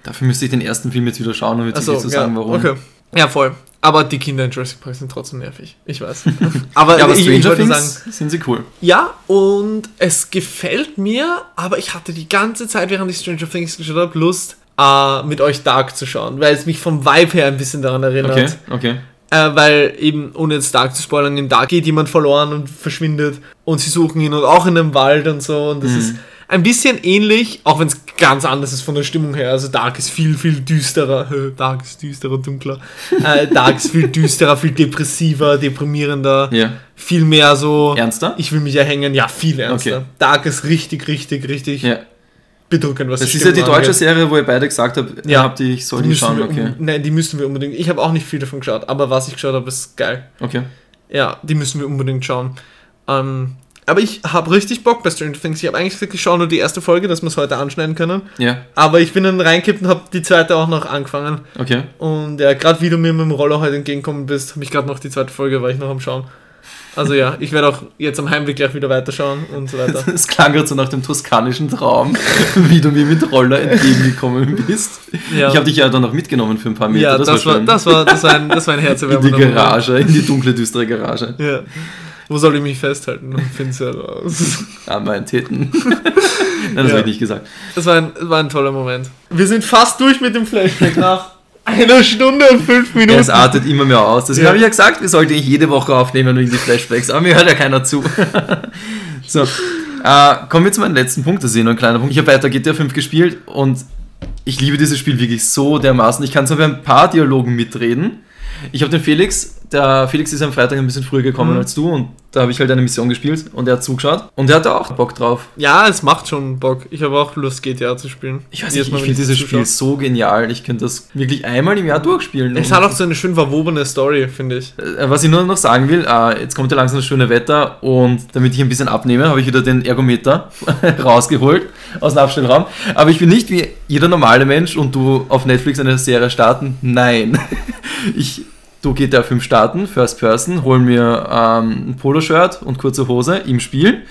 dafür müsste ich den ersten Film jetzt wieder schauen, um jetzt wirklich zu ja, sagen, warum. Okay. Ja, voll. Aber die Kinder in Jurassic Park sind trotzdem nervig. Ich weiß. aber, Ja, aber ich, Stranger Things sagen, sind sie cool. ja, und es gefällt mir, aber ich hatte die ganze Zeit, während ich Stranger Things geschaut habe, Lust, äh, mit euch Dark zu schauen, weil es mich vom Vibe her ein bisschen daran erinnert. Okay, okay. Äh, weil eben, ohne jetzt Dark zu spoilern, in Dark geht jemand verloren und verschwindet und sie suchen ihn und auch in einem Wald und so und das Mhm. ist ein bisschen ähnlich, auch wenn es ganz anders ist von der Stimmung her. Also Dark ist viel, viel düsterer. Dark ist düsterer, dunkler. Äh, Dark ist viel düsterer, viel depressiver, deprimierender. Ja. Viel mehr so, Ernster? ich will mich erhängen. Ja, viel ernster. Okay. Dark ist richtig, richtig, richtig Ja. Bedrückend, was Das ist ja die deutsche angeht. Serie, wo ihr beide gesagt habt, Ja. habt ich soll Die die schauen, wir, okay. Nein, die müssen wir unbedingt. Ich habe auch nicht viel davon geschaut, aber was ich geschaut habe, ist geil. Okay. Ja, die müssen wir unbedingt schauen. Ähm, aber ich habe richtig Bock bei Stranger Things. Ich habe eigentlich gesagt, ich schaue nur die erste Folge, dass wir es heute anschneiden können. Ja, Aber ich bin dann reingekippt und habe die zweite auch noch angefangen. okay. Und ja, gerade wie du mir mit dem Roller heute entgegengekommen bist, habe ich gerade noch die zweite Folge, war ich noch am Schauen. Also ja, ich werde auch jetzt am Heimweg gleich wieder weiterschauen und so weiter. Es klang gerade so nach dem toskanischen Traum, wie du mir mit Roller entgegengekommen bist. Ja. Ich habe dich ja dann noch mitgenommen für ein paar Meter. ja, das, war, schön. das, war, das, war ein, das war ein in die. Garage, in die dunkle, düstere Garage. Ja. Wo soll ich mich festhalten? Find's ja raus. An meinen Titten. Nein, das Ja. habe ich nicht gesagt. Das war ein, war ein toller Moment. Wir sind fast durch mit dem Flashback nach einer Stunde und fünf Minuten. Es artet immer mehr aus. Deswegen Ja. habe ich ja gesagt, wir sollten eigentlich jede Woche aufnehmen wegen die Flashbacks. Aber mir hört ja keiner zu. so, äh, kommen wir zu meinem letzten Punkt. Das ist eh nur ein kleiner Punkt. Ich habe weiter GTA 5 gespielt und ich liebe dieses Spiel wirklich so dermaßen. Ich kann zwar bei ein paar Dialogen mitreden. Ich habe den Felix, der Felix ist am Freitag ein bisschen früher gekommen Mhm. als du und da habe ich halt eine Mission gespielt und er hat zugeschaut und er hatte auch Bock drauf. Ja, es macht schon Bock. Ich habe auch Lust, GTA zu spielen. Ich weiß nicht, Mal, ich finde dieses. Spiel so genial. Ich könnte das wirklich einmal im Jahr durchspielen. Es hat auch so eine schön verwobene Story, finde ich. Äh, Was ich nur noch sagen will, äh, jetzt kommt ja langsam das schöne Wetter und damit ich ein bisschen abnehme, habe ich wieder den Ergometer rausgeholt aus dem Abstellraum. Aber ich bin nicht wie jeder normale Mensch und du auf Netflix eine Serie starten. Nein. Ich du GTA 5 starten, First Person, hol mir ähm, ein Poloshirt und kurze Hose im Spiel.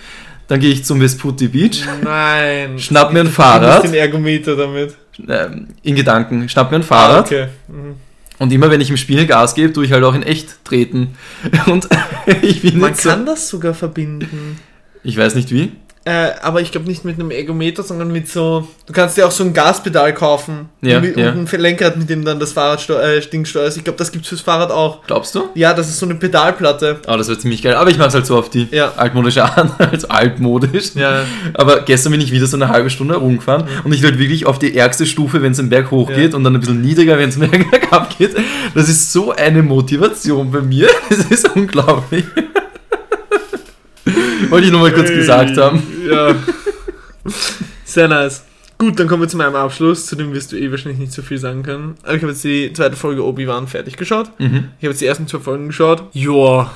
Dann gehe ich zum Vesputi Beach, Nein. schnapp mir ein Du Fahrrad, den Ergometer damit. ähm, in Gedanken, schnapp mir ein Fahrrad. Ah, okay. Mhm. Und immer wenn ich im Spiel Gas gebe, tue ich halt auch in echt treten. Und ich bin Man nicht so, kann das sogar verbinden. Ich weiß nicht wie. Äh, aber ich glaube nicht mit einem Ergometer, sondern mit so. Du kannst dir auch so ein Gaspedal kaufen. Ja, und, mit, ja. und ein Lenkrad, mit dem dann das Fahrrad äh, Ding steuerst. Ich glaube, das gibt's fürs Fahrrad auch. Glaubst du? Ja, das ist so eine Pedalplatte. Oh, das wird ziemlich geil. Aber ich mache es halt so auf die Ja. altmodische Art, also altmodisch. Ja. Aber gestern bin ich wieder so eine halbe Stunde rumgefahren und ich halt wirklich auf die ärgste Stufe, wenn es den Berg hochgeht Ja. und dann ein bisschen niedriger, wenn es bergab geht. Das ist so eine Motivation bei mir. Das ist unglaublich. Wollte ich nur mal kurz gesagt haben. Ja. Sehr nice. Gut, dann kommen wir zu meinem Abschluss. Zu dem wirst du eh wahrscheinlich nicht so viel sagen können. Aber ich habe jetzt die zweite Folge Obi-Wan fertig geschaut. Mhm. Ich habe jetzt die ersten zwei Folgen geschaut. Joa.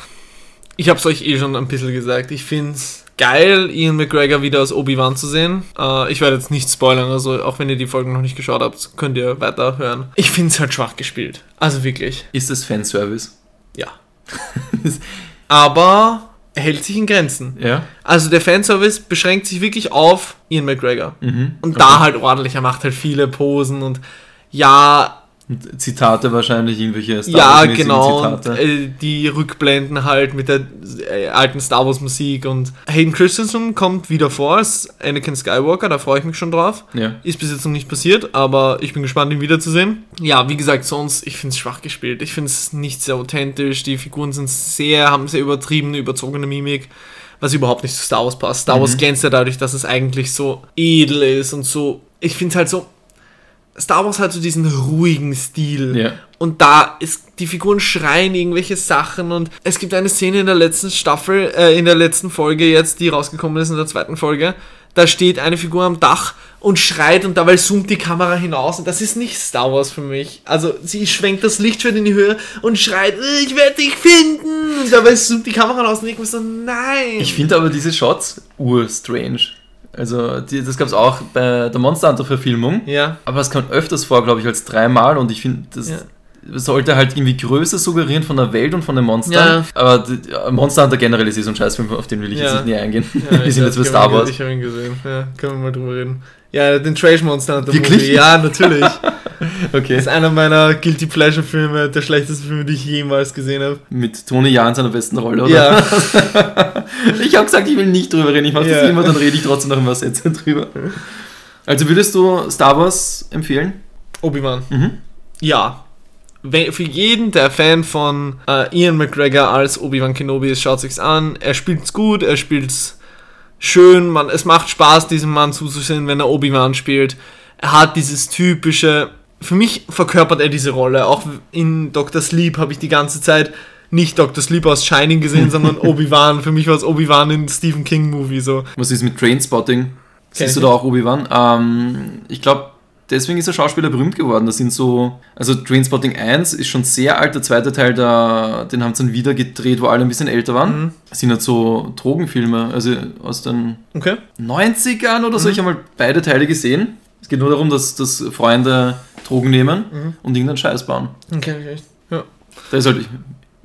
Ich habe es euch eh schon ein bisschen gesagt. Ich finde es geil, Ian McGregor wieder als Obi-Wan zu sehen. Äh, ich werde jetzt nicht spoilern, also auch wenn ihr die Folgen noch nicht geschaut habt, könnt ihr weiter hören. Ich finde es halt schwach gespielt. Also wirklich. Ist das Fanservice? Ja. Aber er hält sich in Grenzen. Ja. Also der Fanservice beschränkt sich wirklich auf Ian McGregor. Mhm. Und Okay. da halt ordentlich. Er macht halt viele Posen und ja, Zitate wahrscheinlich, irgendwelche Star ja, Wars-mäßigen genau. Zitate. Und, äh, die Rückblenden halt mit der äh, alten Star Wars Musik und Hayden Christensen kommt wieder vor als Anakin Skywalker, da freue ich mich schon drauf. Ja. Ist bis jetzt noch nicht passiert, aber ich bin gespannt, ihn wiederzusehen. Ja, wie gesagt, sonst, ich finde es schwach gespielt. Ich finde es nicht sehr authentisch. Die Figuren sind sehr, haben sehr übertriebene, überzogene Mimik, was überhaupt nicht zu Star Wars passt. Star Wars glänzt ja dadurch, dass es eigentlich so edel ist und so. Ich finde es halt so. Star Wars hat so diesen ruhigen Stil. Ja. Und da ist, die Figuren schreien irgendwelche Sachen und es gibt eine Szene in der letzten Staffel, äh, in der letzten Folge jetzt, die rausgekommen ist in der zweiten Folge. Da steht eine Figur am Dach und schreit und dabei zoomt die Kamera hinaus und das ist nicht Star Wars für mich. Also sie schwenkt das Lichtschwert in die Höhe und schreit, "Äh, ich werde dich finden und dabei zoomt die Kamera raus und ich mir so, nein. Ich finde aber diese Shots ur-strange. Also, die, das gab es auch bei der Monster Hunter-Verfilmung. ja, Aber es kommt öfters vor, glaube ich, als dreimal und ich finde, das Ja. sollte halt irgendwie Größe suggerieren von der Welt und von den Monstern. Ja. Aber die, ja, Monster Hunter generell ist eh so ein Scheißfilm, auf den will ich Ja. jetzt nicht näher eingehen. Wir sind jetzt bei Star hab ihn- Wars. Ich habe ihn gesehen. Ja, können wir mal drüber reden. Ja, den Trash Monster hat der Wirklich? Movie. Ja, natürlich. Okay. Das ist einer meiner Guilty Pleasure Filme, der schlechteste Filme, die ich jemals gesehen habe. Mit Tony Jahn seiner besten Rolle, oder? Ja. Ich habe gesagt, ich will nicht drüber reden. Ich mache Ja. das immer, dann rede ich trotzdem noch paar Sätze drüber. Also würdest du Star Wars empfehlen? Obi-Wan. Mhm. Ja. Für jeden, der Fan von äh, Ian McGregor als Obi-Wan Kenobi ist, schaut sich's an. Er spielt's gut, er spielt's schön. Man, es macht Spaß, diesem Mann zuzusehen, wenn er Obi-Wan spielt. Er hat dieses typische. Für mich verkörpert er diese Rolle. Auch in Dr. Sleep habe ich die ganze Zeit nicht Dr. Sleep aus Shining gesehen, sondern Obi-Wan. Für mich war es Obi-Wan in Stephen King Movie so. Was ist mit Trainspotting? Siehst du da auch Obi-Wan? Ähm, ich glaube, deswegen ist der Schauspieler berühmt geworden. Das sind so, also Trainspotting 1 ist schon sehr alt, der zweite Teil, da, den haben sie dann wieder gedreht, wo alle ein bisschen älter waren. Mhm. Das sind halt so Drogenfilme, also aus den Okay. 90ern oder Mhm. so. Ich habe mal beide Teile gesehen. Es geht nur darum, dass, dass Freunde Drogen nehmen Mhm. und irgendeinen Scheiß bauen. Okay, okay. Ja. Da ist halt,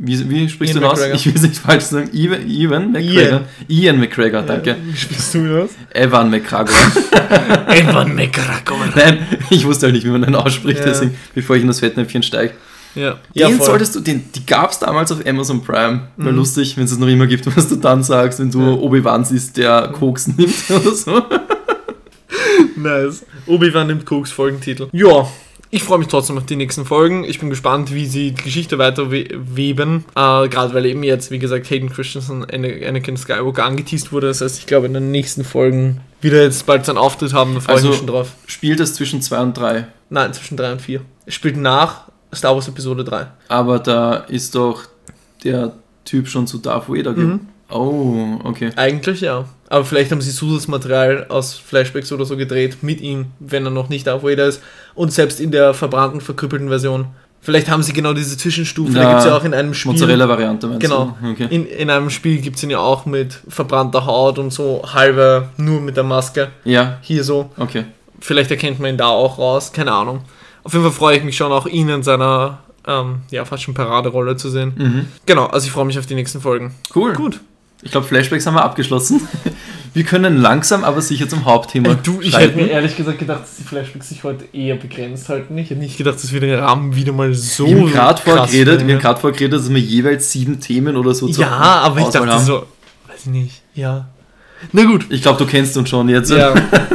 wie, wie sprichst Ian du das aus? McGregor. Ich will es nicht falsch sagen. Ivan, Ivan McGregor. Ian, McGregor, danke. Wie spielst du das? Evan McGregor. Evan McGregor. Nein, ich wusste halt nicht, wie man den ausspricht, Ja. deswegen, bevor ich in das Fettnäpfchen steige. Ja. Den voll. solltest du, den, die gab es damals auf Amazon Prime. Wäre Mhm. lustig, wenn es es noch immer gibt, was du dann sagst, wenn du Ja. Obi-Wan siehst, der Koks nimmt oder so. Nice. Obi-Wan nimmt Koks Folgentitel. Ja, ich freue mich trotzdem auf die nächsten Folgen. Ich bin gespannt, wie sie die Geschichte weiter we weben. Äh, Gerade weil eben jetzt, wie gesagt, Hayden Christensen, Ana- Anakin Skywalker angeteased wurde. Das heißt, ich glaube, in den nächsten Folgen wieder jetzt bald seinen Auftritt haben. Da freue ich Also- mich schon drauf. Spielt es zwischen 2 und 3. Nein, zwischen 3 und 4. Es spielt nach Star Wars Episode 3. Aber da ist doch der Typ schon zu Darth Vader. Mhm. Oh, okay. Eigentlich ja. Aber vielleicht haben sie Zusatzmaterial aus Flashbacks oder so gedreht mit ihm, wenn er noch nicht Darth Vader ist. Und selbst in der verbrannten, verkrüppelten Version. Vielleicht haben sie genau diese Zwischenstufe. Da Ja, gibt es ja auch in einem Spiel. Mozzarella-Variante meinst Genau. du? Okay. In, in einem Spiel gibt es ihn ja auch mit verbrannter Haut und so halber nur mit der Maske. Ja, Hier so. okay. Vielleicht erkennt man ihn da auch raus. Keine Ahnung. Auf jeden Fall freue ich mich schon auch ihn in seiner ähm, ja fast schon Paraderolle zu sehen. Mhm. Genau, also ich freue mich auf die nächsten Folgen. Cool. Gut. Ich glaube, Flashbacks haben wir abgeschlossen. Wir können langsam, aber sicher zum Hauptthema Ey, du, ich schreiten. hätte mir ehrlich gesagt gedacht, dass die Flashbacks sich heute eher begrenzt halten. Ich hätte nicht gedacht, dass wir den Rahmen wieder mal so wir haben gerade vorgeredet, wir haben gerade vorgeredet, dass wir jeweils sieben Themen oder so zur Ja, aber ich Auswahl dachte haben. so, weiß ich nicht, ja. Na gut. Ich glaube, du kennst uns schon jetzt. Ja.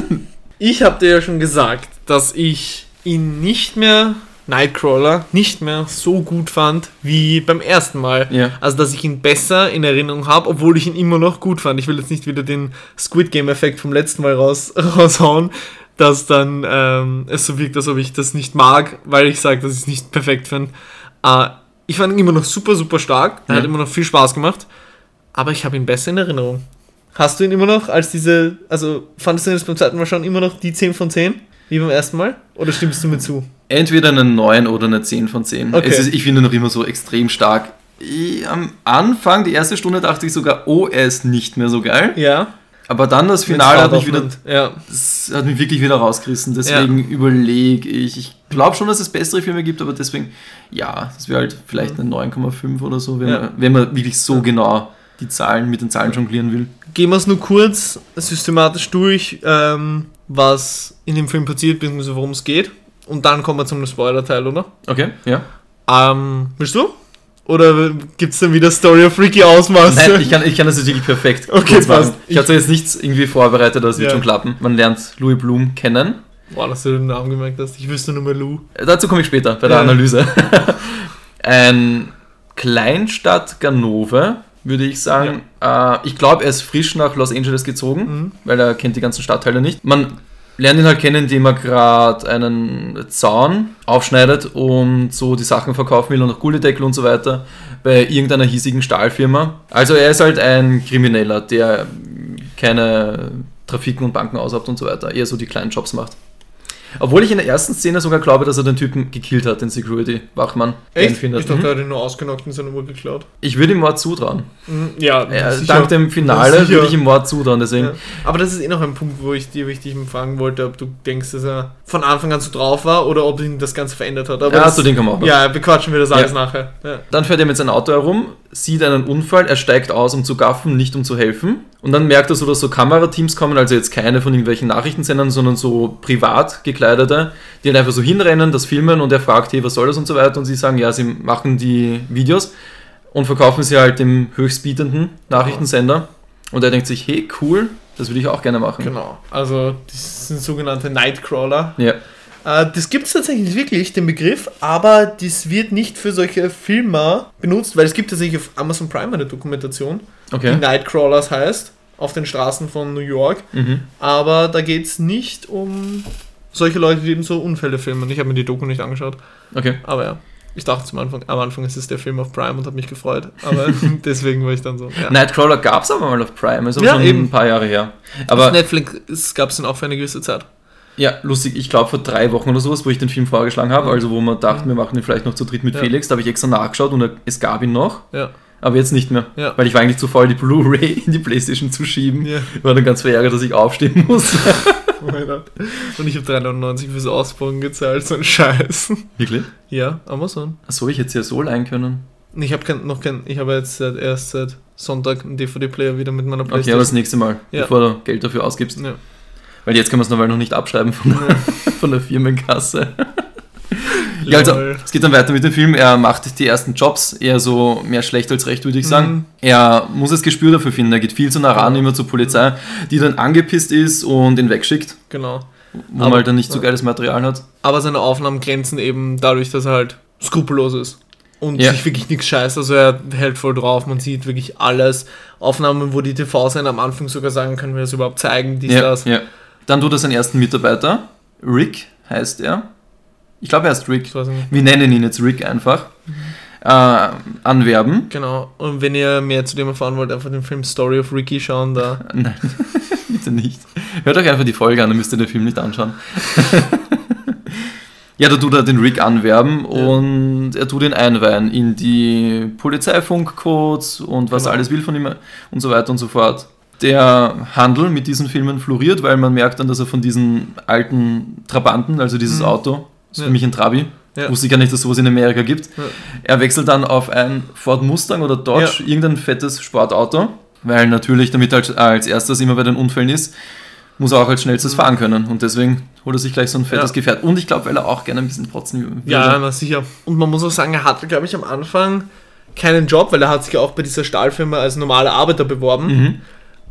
ich habe dir ja schon gesagt, dass ich ihn nicht mehr, Nightcrawler, nicht mehr so gut fand wie beim ersten Mal. Ja. Also, dass ich ihn besser in Erinnerung habe, obwohl ich ihn immer noch gut fand. Ich will jetzt nicht wieder den Squid Game-Effekt vom letzten Mal raus, raushauen, dass dann ähm, es so wirkt, als ob ich das nicht mag, weil ich sage, dass ich es nicht perfekt finde. Äh, ich fand ihn immer noch super, super stark. Er Ja. hat immer noch viel Spaß gemacht. Aber ich habe ihn besser in Erinnerung. Hast du ihn immer noch als diese, also fandest du ihn jetzt beim zweiten Mal schon immer noch die 10 von 10? Wie beim ersten Mal? Oder stimmst du mir zu? Entweder eine 9 oder eine 10 von 10. Okay. Ist, ich finde ihn noch immer so extrem stark. Ich, am Anfang, die erste Stunde, dachte ich sogar, oh, er ist nicht mehr so geil. Ja. Aber dann das Finale hat mich wieder, Ja. das hat mich wirklich wieder rausgerissen. Deswegen überlege ich. Ich glaube schon, dass es bessere Filme gibt, aber deswegen, ja, das wäre halt vielleicht eine 9,5 oder so, wenn, Ja. man, wenn man wirklich so genau die Zahlen mit den Zahlen jonglieren will. Gehen wir es nur kurz systematisch durch, ähm, was in dem Film passiert, beziehungsweise worum es geht. und dann kommen wir zum Spoiler-Teil, oder? Okay, ja. Ähm, willst du? Oder gibt es dann wieder Story of Ricky Ausmaße? Nein, ich kann, ich kann das jetzt wirklich perfekt Okay, machen. passt. Ich habe zwar jetzt nichts irgendwie vorbereitet, aber es wird Ja. schon klappen. Man lernt Louis Blum kennen. Boah, dass du den Namen gemerkt hast. Ich wüsste nur mehr Lou. Dazu komme ich später bei der Ja. Analyse. Ein Kleinstadt Ganove, würde ich sagen. Äh, ich glaube, er ist frisch nach Los Angeles gezogen, Mhm. weil er kennt die ganzen Stadtteile nicht. Man lernt ihn halt kennen, indem er gerade einen Zaun aufschneidet und so die Sachen verkaufen will und auch Gullideckel und so weiter bei irgendeiner hiesigen Stahlfirma. Also er ist halt ein Krimineller, der keine Trafiken und Banken aushabt und so weiter, eher so die kleinen Jobs macht. Obwohl ich in der ersten Szene sogar glaube, dass er den Typen gekillt hat, den Security-Wachmann. Echt? findet. Ich dachte, Mhm. er hat ihn nur ausgenockt und seine Uhr geklaut. Ich würde ihm Mord zutrauen. Mhm, Ja, Ja, sicher. dank dem Finale würde ich ihm Mord zutrauen, deswegen. Ja. Aber das ist eh noch ein Punkt, wo ich dir wichtig fragen wollte, ob du denkst, dass er von Anfang an so drauf war oder ob ihn das Ganze verändert hat. Aber Ja, das, zu den kommen wir auch noch. Ja, bequatschen wir das alles nachher. Dann fährt er mit seinem Auto herum, sieht einen Unfall, er steigt aus, um zu gaffen, nicht um zu helfen. Und dann merkt er so, dass so Kamerateams kommen, also jetzt keine von irgendwelchen Nachrichtensendern, sondern so privat gekleidete, die halt einfach so hinrennen, das filmen und er fragt, hey, was soll das und so weiter. Und sie sagen, ja, sie machen die Videos und verkaufen sie halt dem höchstbietenden Nachrichtensender. Und er denkt sich, hey, cool, das würde ich auch gerne machen. Genau. Also, das sind sogenannte Nightcrawler. Ja. Äh, das gibt es tatsächlich wirklich, den Begriff, aber das wird nicht für solche Filme benutzt, weil es gibt tatsächlich auf Amazon Prime eine Dokumentation, die Okay. Nightcrawlers heißt, auf den Straßen von New York. Mhm. Aber da geht es nicht um solche Leute, die eben so Unfälle filmen. Ich habe mir die Doku nicht angeschaut, Okay. aber ja. Ich dachte zum Anfang, am Anfang ist es der Film auf Prime und habe mich gefreut. Aber deswegen war ich dann so. Ja. Nightcrawler gab es aber mal auf Prime, ist aber Ja, schon eben. ein paar Jahre her. Aber Aber Netflix gab es dann auch für eine gewisse Zeit. Ja, lustig, ich glaube vor drei Wochen oder sowas, wo ich den Film vorgeschlagen habe, also wo man dachte, wir machen ihn vielleicht noch zu dritt mit Ja. Felix, da habe ich extra nachgeschaut und es gab ihn noch, Ja. Aber jetzt nicht mehr. Ja. Weil ich war eigentlich zu faul, die Blu-ray in die Playstation zu schieben. Ja. War dann ganz verärgert, dass ich aufstehen muss. Oh. Und ich habe 3,99 fürs Ausbauen gezahlt, so ein Scheiß. Wirklich? Ja, Amazon. Achso, ich hätte es ja so leihen können. Ich habe noch kein, ich habe jetzt seit, erst seit Sonntag einen DVD-Player wieder mit meiner Okay, aber Playstation. das nächste Mal, Ja. bevor du Geld dafür ausgibst. Weil jetzt kann man es noch nicht abschreiben von, der- von der Firmenkasse. Ja, also, es geht dann weiter mit dem Film. Er macht die ersten Jobs eher so mehr schlecht als recht, würde ich sagen. Mhm. Er muss das Gespür dafür finden. Er geht viel zu nah ran, immer zur Polizei, die dann angepisst ist und ihn wegschickt, Genau. wo Aber- man halt dann nicht so geiles Material hat. Aber seine Aufnahmen glänzen eben dadurch, dass er halt skrupellos ist. Und Ja. sich wirklich nichts scheißt. Also er hält voll drauf, man sieht wirklich alles. Aufnahmen, wo die TV-Sender am Anfang sogar sagen, können wir das überhaupt zeigen, dies, Ja, das. ja. Dann tut er seinen ersten Mitarbeiter. Rick heißt er. Ich glaube, er heißt Rick. Wir nennen ihn jetzt Rick einfach. Äh, anwerben. Genau. Und wenn ihr mehr zu dem erfahren wollt, einfach den Film Story of Ricky schauen, da. Nein, bitte nicht. Hört euch einfach die Folge an, dann müsst ihr den Film nicht anschauen. ja, da tut er den Rick anwerben und er tut ihn einweihen in die Polizeifunkcodes und was er Genau. alles will von ihm und so weiter und so fort. Der Handel mit diesen Filmen floriert, weil man merkt dann, dass er von diesen alten Trabanten, also dieses Mhm. Auto, ist Ja. für mich ein Trabi, Ja. wusste ich gar nicht, dass sowas in Amerika gibt. Ja. Er wechselt dann auf ein Ford Mustang oder Dodge, irgendein fettes Sportauto, weil natürlich, damit er als, als erstes immer bei den Unfällen ist, muss er auch als schnellstes fahren können. Und deswegen holt er sich gleich so ein fettes. Gefährt. Und ich glaube, weil er auch gerne ein bisschen protzen würde. Ja, na sicher. Und man muss auch sagen, er hatte, glaube ich, am Anfang keinen Job, weil er hat sich ja auch bei dieser Stahlfirma als normaler Arbeiter beworben Mhm.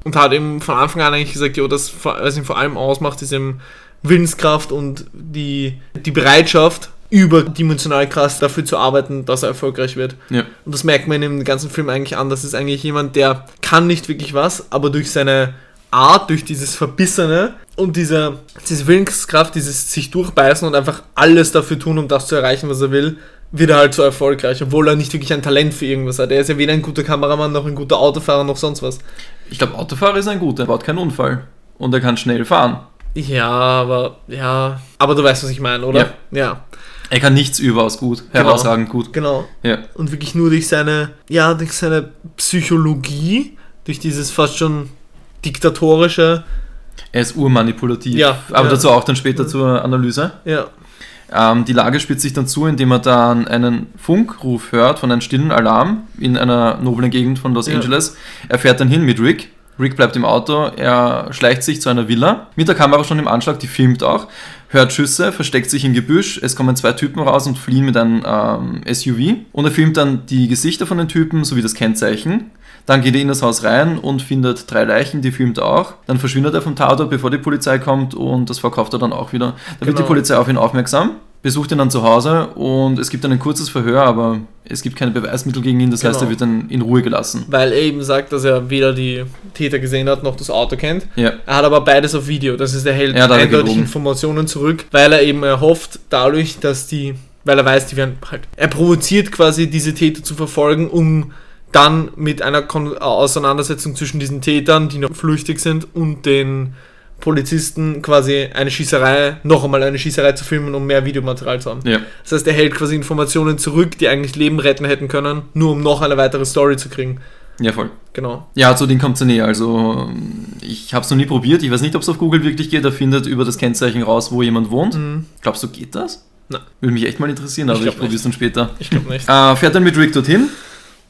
und hat eben von Anfang an eigentlich gesagt, jo, das, was ihn vor allem ausmacht, ist eben Willenskraft und die, die Bereitschaft, überdimensional krass dafür zu arbeiten, dass er erfolgreich wird. Ja. Und das merkt man dem ganzen Film eigentlich an. Das ist eigentlich jemand, der kann nicht wirklich was, aber durch seine Art, durch dieses Verbissene und diese, diese Willenskraft, dieses sich durchbeißen und einfach alles dafür tun, um das zu erreichen, was er will, wird er halt so erfolgreich, obwohl er nicht wirklich ein Talent für irgendwas hat. Er ist ja weder ein guter Kameramann, noch ein guter Autofahrer, noch sonst was. Ich glaube, Autofahrer ist ein guter, er baut keinen Unfall. Und er kann schnell fahren. Ja, aber, ja, aber du weißt, was ich meine, oder? Ja, Er kann nichts überaus gut, Genau. herausragend gut. genau. Ja. und wirklich nur durch seine, ja, durch seine Psychologie, durch dieses fast schon diktatorische, Er ist urmanipulativ. Ja, Aber ja. dazu auch dann später zur Analyse. ja, Ähm, die Lage spitzt sich dann zu, indem er dann einen Funkruf hört von einem stillen Alarm in einer noblen Gegend von Los Ja. Angeles. Er fährt dann hin mit Rick Rick bleibt im Auto, er schleicht sich zu einer Villa, mit der Kamera schon im Anschlag, die filmt auch, hört Schüsse, versteckt sich im Gebüsch, es kommen zwei Typen raus und fliehen mit einem ähm, SUV und er filmt dann die Gesichter von den Typen sowie das Kennzeichen. Dann geht er in das Haus rein und findet drei Leichen, die filmt er auch. Dann verschwindet er vom Tatort, bevor die Polizei kommt und das verkauft er dann auch wieder. Da wird die Genau. Polizei auf ihn aufmerksam, besucht ihn dann zu Hause und es gibt dann ein kurzes Verhör, aber es gibt keine Beweismittel gegen ihn, das heißt, Genau. er wird dann in Ruhe gelassen. Weil er eben sagt, dass er weder die Täter gesehen hat, noch das Auto kennt. Ja, Er hat aber beides auf Video. Das ist, er hält Ja, eindeutig. Informationen zurück, weil er eben erhofft, dadurch, dass die, weil er weiß, die werden halt, er provoziert quasi diese Täter zu verfolgen, um dann mit einer Kon Auseinandersetzung zwischen diesen Tätern, die noch flüchtig sind, und den Polizisten quasi eine Schießerei, noch einmal eine Schießerei zu filmen, um mehr Videomaterial zu haben. ja. Das heißt, er hält quasi Informationen zurück, die eigentlich Leben retten hätten können, nur um noch eine weitere Story zu kriegen. Ja, voll. Genau. Ja, zu denen kommt es näher. Also, ich habe es noch nie probiert. Ich weiß nicht, ob es auf Google wirklich geht. Er findet über das Kennzeichen raus, wo jemand wohnt. Mhm. Glaubst du, geht das? Nein. Würde mich echt mal interessieren, aber Ich ich, probiere es dann später. Ich glaube nicht. Äh, fährt dann mit Rick dorthin.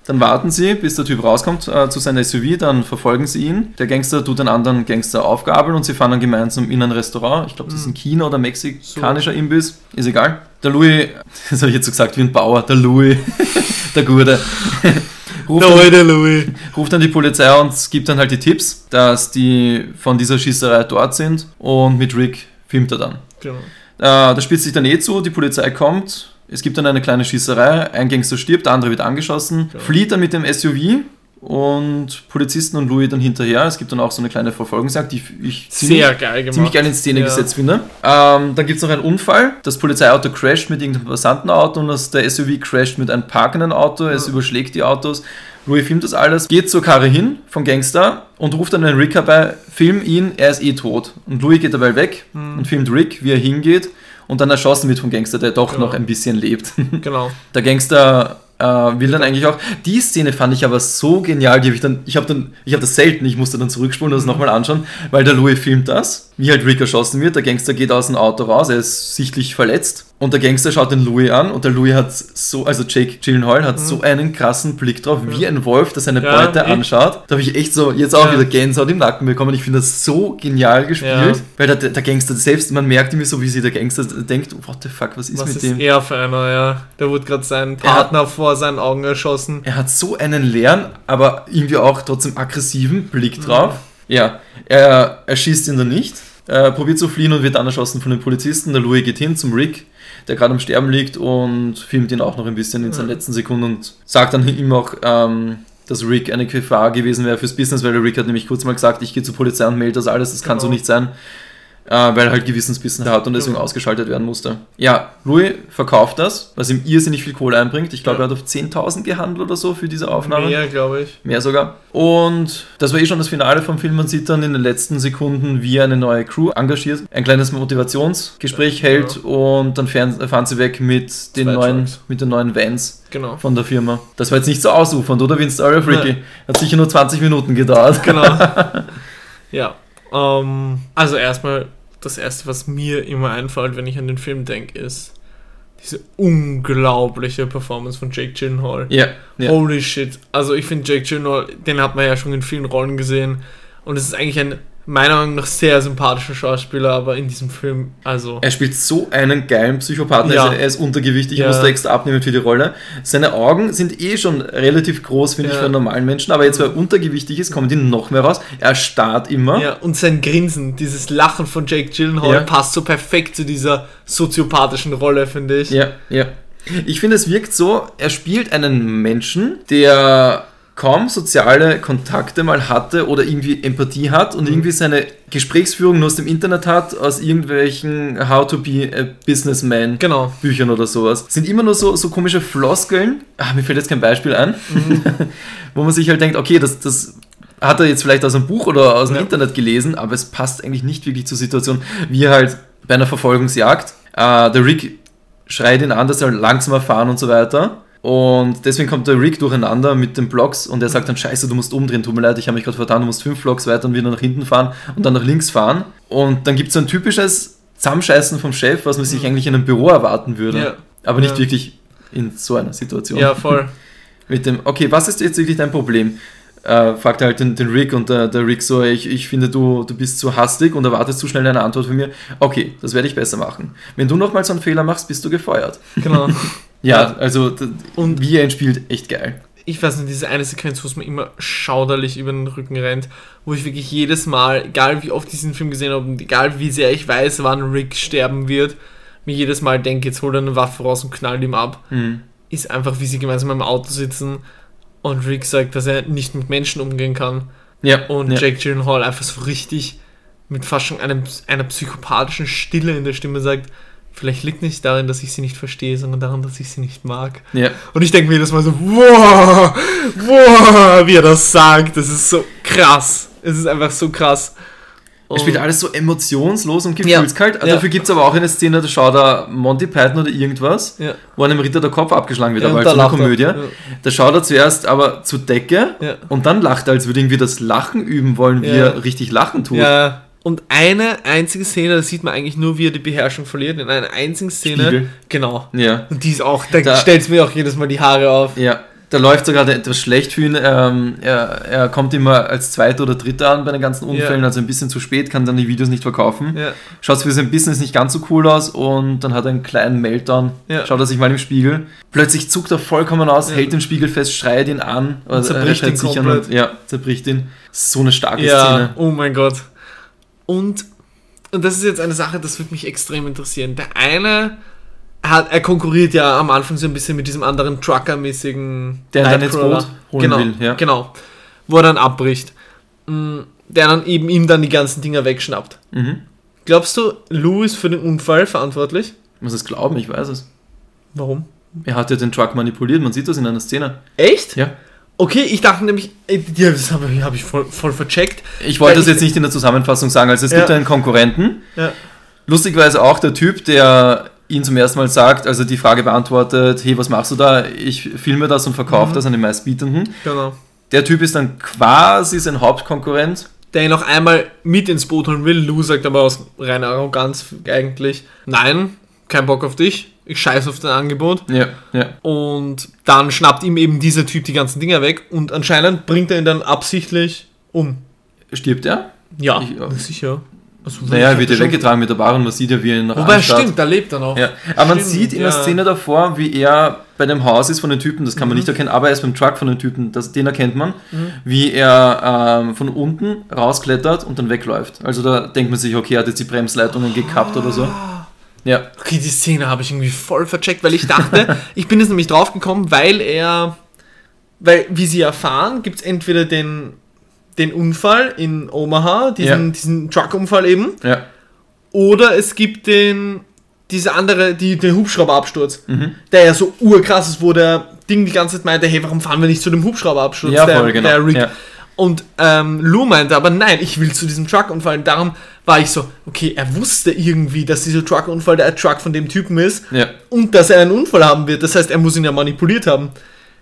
Dann warten sie, bis der Typ rauskommt äh, zu seinem SUV. Dann verfolgen sie ihn. Der Gangster tut einen anderen Gangster aufgabeln und sie fahren dann gemeinsam in ein Restaurant. Ich glaube, das ist ein China- oder mexikanischer Imbiss. Ist egal. Der Louis, das habe ich jetzt so gesagt wie ein Bauer, der Louis, der Gute. ruft dann- Leute, Louis. ruft dann die Polizei und gibt dann halt die Tipps, dass die von dieser Schießerei dort sind und mit Rick filmt er dann. Genau. Äh, das spitzt sich dann eh zu, die Polizei kommt, es gibt dann eine kleine Schießerei, ein Gangster stirbt, der andere wird angeschossen, Genau. flieht dann mit dem SUV und Polizisten und Louis dann hinterher. Es gibt dann auch so eine kleine Verfolgungsjagd, die ich ziemlich, geil ziemlich geil in Szene Ja. gesetzt finde. Ähm, dann gibt es noch einen Unfall. Das Polizeiauto crasht mit irgendeinem Passantenauto und das, der SUV crasht mit einem parkenden Auto. Es Ja. überschlägt die Autos. Louis filmt das alles, geht zur Karre hin vom Gangster und ruft dann den Rick herbei, film ihn, er ist eh tot. Und Louis geht dabei weg Mhm. und filmt Rick, wie er hingeht und dann erschossen wird vom Gangster, der doch Genau. noch ein bisschen lebt. Genau. Der Gangster äh, will dann eigentlich auch. Die Szene fand ich aber so genial, die habe ich dann, ich habe dann, ich habe das selten, ich musste dann zurückspulen und das nochmal anschauen, weil der Louis filmt das, wie halt Rick erschossen wird. Der Gangster geht aus dem Auto raus, er ist sichtlich verletzt und der Gangster schaut den Louis an und der Louis hat so, also Jake Gyllenhaal hat so einen krassen Blick drauf, wie ein Wolf, der seine Mhm. Ja, Beute ich- anschaut. Da habe ich echt so jetzt auch Ja. wieder Gänsehaut im Nacken bekommen. Ich finde das so genial gespielt, weil der, der Gangster selbst, man merkt irgendwie so, wie sich der Gangster denkt, what the fuck, was ist Was mit ist dem? er für einer, ja? Da wurde gerade sein Er hat- Partner vor seinen Augen erschossen. Er hat so einen leeren, aber irgendwie auch trotzdem aggressiven Blick drauf. Ja, er erschießt ihn dann nicht. Er probiert zu fliehen und wird dann erschossen von den Polizisten. Der Louis geht hin zum Rick, der gerade am Sterben liegt und filmt ihn auch noch ein bisschen in seinen letzten Sekunden und sagt dann ihm auch, ähm, dass Rick eine Gefahr gewesen wäre fürs Business, weil der Rick hat nämlich kurz mal gesagt, ich gehe zur Polizei und melde das alles, das kann so Genau. nicht sein. Äh, weil er halt Gewissensbissen hat und deswegen Genau. ausgeschaltet werden musste. Ja, Louis verkauft das, was ihm irrsinnig viel Kohle einbringt. Ich glaube, Ja. er hat auf 10.000 gehandelt oder so für diese Aufnahme. Mehr, glaube ich. Mehr sogar. Und das war eh schon das Finale vom Film. Man sieht dann in den letzten Sekunden, wie er eine neue Crew engagiert, ein kleines Motivationsgespräch Ja. hält und dann fahren, fahren sie weg mit den, Zwei neuen, Trucks. mit den neuen Vans Genau. von der Firma. Das war jetzt nicht so ausufernd, oder? Wie in Story. Nein. Hat sicher nur 20 Minuten gedauert. Genau. ja. Ähm, also erstmal, das erste, was mir immer einfällt, wenn ich an den Film denke, ist diese unglaubliche Performance von Jake Gyllenhaal. Ja, ja. Holy shit. Also ich finde Jake Gyllenhaal, den hat man ja schon in vielen Rollen gesehen. Und es ist eigentlich ein, meiner Meinung nach, sehr sympathischer Schauspieler, aber in diesem Film, also... Er spielt so einen geilen Psychopathen, Ja. also er ist untergewichtig, er Ja. musste extra abnehmen für die Rolle. Seine Augen sind eh schon relativ groß, finde ich, Ja. für einen normalen Menschen, aber jetzt, weil er untergewichtig ist, kommen die noch mehr raus. Er starrt immer. Ja, und sein Grinsen, dieses Lachen von Jake Gyllenhaal Ja. passt so perfekt zu dieser soziopathischen Rolle, finde ich. Ja, ja. Ich finde, es wirkt so, er spielt einen Menschen, der kaum soziale Kontakte mal hatte oder irgendwie Empathie hat Mhm. und irgendwie seine Gesprächsführung nur aus dem Internet hat, aus irgendwelchen How to be a Businessman Genau. Büchern oder sowas. Sind immer nur so, so komische Floskeln. Ah, mir fällt jetzt kein Beispiel ein, Mhm. wo man sich halt denkt, okay, das, das hat er jetzt vielleicht aus einem Buch oder aus dem Ja. Internet gelesen, aber es passt eigentlich nicht wirklich zur Situation, wie er halt bei einer Verfolgungsjagd, äh, der Rick schreit ihn an, dass er langsamer fahren und so weiter. Und deswegen kommt der Rick durcheinander mit den Blocks und er sagt dann, scheiße, du musst umdrehen, tut mir leid, ich habe mich gerade vertan, du musst fünf Blocks weiter und wieder nach hinten fahren und dann nach links fahren. Und dann gibt es so ein typisches Zusammenscheißen vom Chef, was man sich eigentlich in einem Büro erwarten würde. Ja. Aber nicht Ja. wirklich in so einer Situation. Ja, voll. Mit dem, okay, was ist jetzt wirklich dein Problem? äh, fragt er halt den, den Rick und der, der Rick so, ich, ich finde, du, du bist zu hastig und erwartest zu schnell eine Antwort von mir. Okay, das werde ich besser machen. Wenn du nochmal so einen Fehler machst, bist du gefeuert. Genau. Ja, also Und- wie er ihn spielt, echt geil. ich weiß nicht, diese eine Sequenz, wo es mir immer schauderlich über den Rücken rennt, wo ich wirklich jedes Mal, egal wie oft ich diesen Film gesehen habe und egal wie sehr ich weiß, wann Rick sterben wird, mir jedes Mal denke, jetzt holt er eine Waffe raus und knallt ihm ab, Mhm. ist einfach, wie sie gemeinsam im Auto sitzen und Rick sagt, dass er nicht mit Menschen umgehen kann Ja, und ja. Jake Gyllenhaal einfach so richtig mit fast schon einem, einer psychopathischen Stille in der Stimme sagt, vielleicht liegt nicht darin, dass ich sie nicht verstehe, sondern daran, dass ich sie nicht mag. ja. Und ich denke mir jedes Mal so, wow, wow, wie er das sagt. Das ist so krass. Es ist einfach so krass. Er spielt Und- alles so emotionslos und gefühlskalt. Ja. Dafür gibt es aber auch eine Szene, da schaut er Monty Python oder irgendwas, Ja. wo einem Ritter der Kopf abgeschlagen wird, Ja, aber und als da so eine er. Komödie. Ja. Da schaut er zuerst aber zur Decke und dann lacht er, als würde irgendwie das Lachen üben wollen, wie er richtig lachen tut. Ja. Und eine einzige Szene, da sieht man eigentlich nur, wie er die Beherrschung verliert. In einer einzigen Szene. Spiegel. Genau. Ja. Und die ist auch, da, Da- stellt mir auch jedes Mal die Haare auf. Ja, da läuft sogar etwas schlecht für ihn. Ähm, er, er kommt immer als Zweiter oder Dritter an bei den ganzen Unfällen, Ja. also ein bisschen zu spät, kann dann die Videos nicht verkaufen. Ja. Schaut für sein Business nicht ganz so cool aus und dann hat er einen kleinen Meltdown. Ja. Schaut er sich mal im Spiegel. Plötzlich zuckt er vollkommen aus, Ja. hält den Spiegel fest, schreit ihn an. Oder zerbricht er ihn komplett. Und, ja, zerbricht ihn. So eine starke Ja, Szene. oh mein Gott. Und, und das ist jetzt eine Sache, das würde mich extrem interessieren. Der eine, er, hat, er konkurriert ja am Anfang so ein bisschen mit diesem anderen Trucker-mäßigen Der dann ins Nightcrawler. Boot holen genau, will, ja. Genau. Wo er dann abbricht. Mm, Der dann eben ihm dann die ganzen Dinger wegschnappt. Mhm. Glaubst du, Lou ist für den Unfall verantwortlich? Ich muss es glauben, ich weiß es. Warum? Er hat ja den Truck manipuliert, man sieht das in einer Szene. Echt? Ja. Okay, ich dachte nämlich, äh, ja, das habe ich, hab ich voll, voll vercheckt. Ich wollte das jetzt nicht in der Zusammenfassung sagen. Also es Ja. gibt einen Konkurrenten, Ja. Lustigerweise auch der Typ, der ihn zum ersten Mal sagt, also die Frage beantwortet, hey, was machst du da? Ich filme das und verkaufe Mhm. das an den meistbietenden. Genau. Der Typ ist dann quasi sein Hauptkonkurrent. der ihn noch einmal mit ins Boot holen will. Lou sagt aber aus reiner Arroganz eigentlich, nein, kein Bock auf dich, ich scheiß auf dein Angebot. Ja, ja. Und dann schnappt ihm eben dieser Typ die ganzen Dinger weg und anscheinend bringt er ihn dann absichtlich um. Stirbt er? Ja, Ich- na sicher. Also, Naja, er wird ja weggetragen mit der Bar und man sieht ja, wie er ihn Wobei, anstarrt. stimmt, da lebt er noch. Ja. Aber man Stimmt, sieht in der ja. Szene davor, wie er bei dem Haus ist von den Typen, das kann man Mhm. nicht erkennen, aber er ist beim Truck von den Typen, das, den erkennt man, wie er ähm, von unten rausklettert und dann wegläuft. Also da denkt man sich, okay, er hat jetzt die Bremsleitungen gekappt oder so. Ja, Okay, die Szene habe ich irgendwie voll vercheckt, weil ich dachte, ich bin jetzt nämlich draufgekommen, weil er, weil, wie sie erfahren, gibt es entweder den, den Unfall in Omaha, diesen, Ja. diesen Truck-Unfall eben, ja. oder es gibt den, diese andere, die, den Hubschrauberabsturz, Mhm. der ja so urkrass ist, wo der Ding die ganze Zeit meinte, hey, warum fahren wir nicht zu dem Hubschrauberabsturz? Ja, der, voll, genau. der Rick. Ja. Und ähm, Lou meinte aber, nein, ich will zu diesem Truckunfall. Und darum war ich so, okay, er wusste irgendwie, dass dieser Truckunfall der Truck von dem Typen ist Ja. und dass er einen Unfall haben wird. Das heißt, er muss ihn ja manipuliert haben.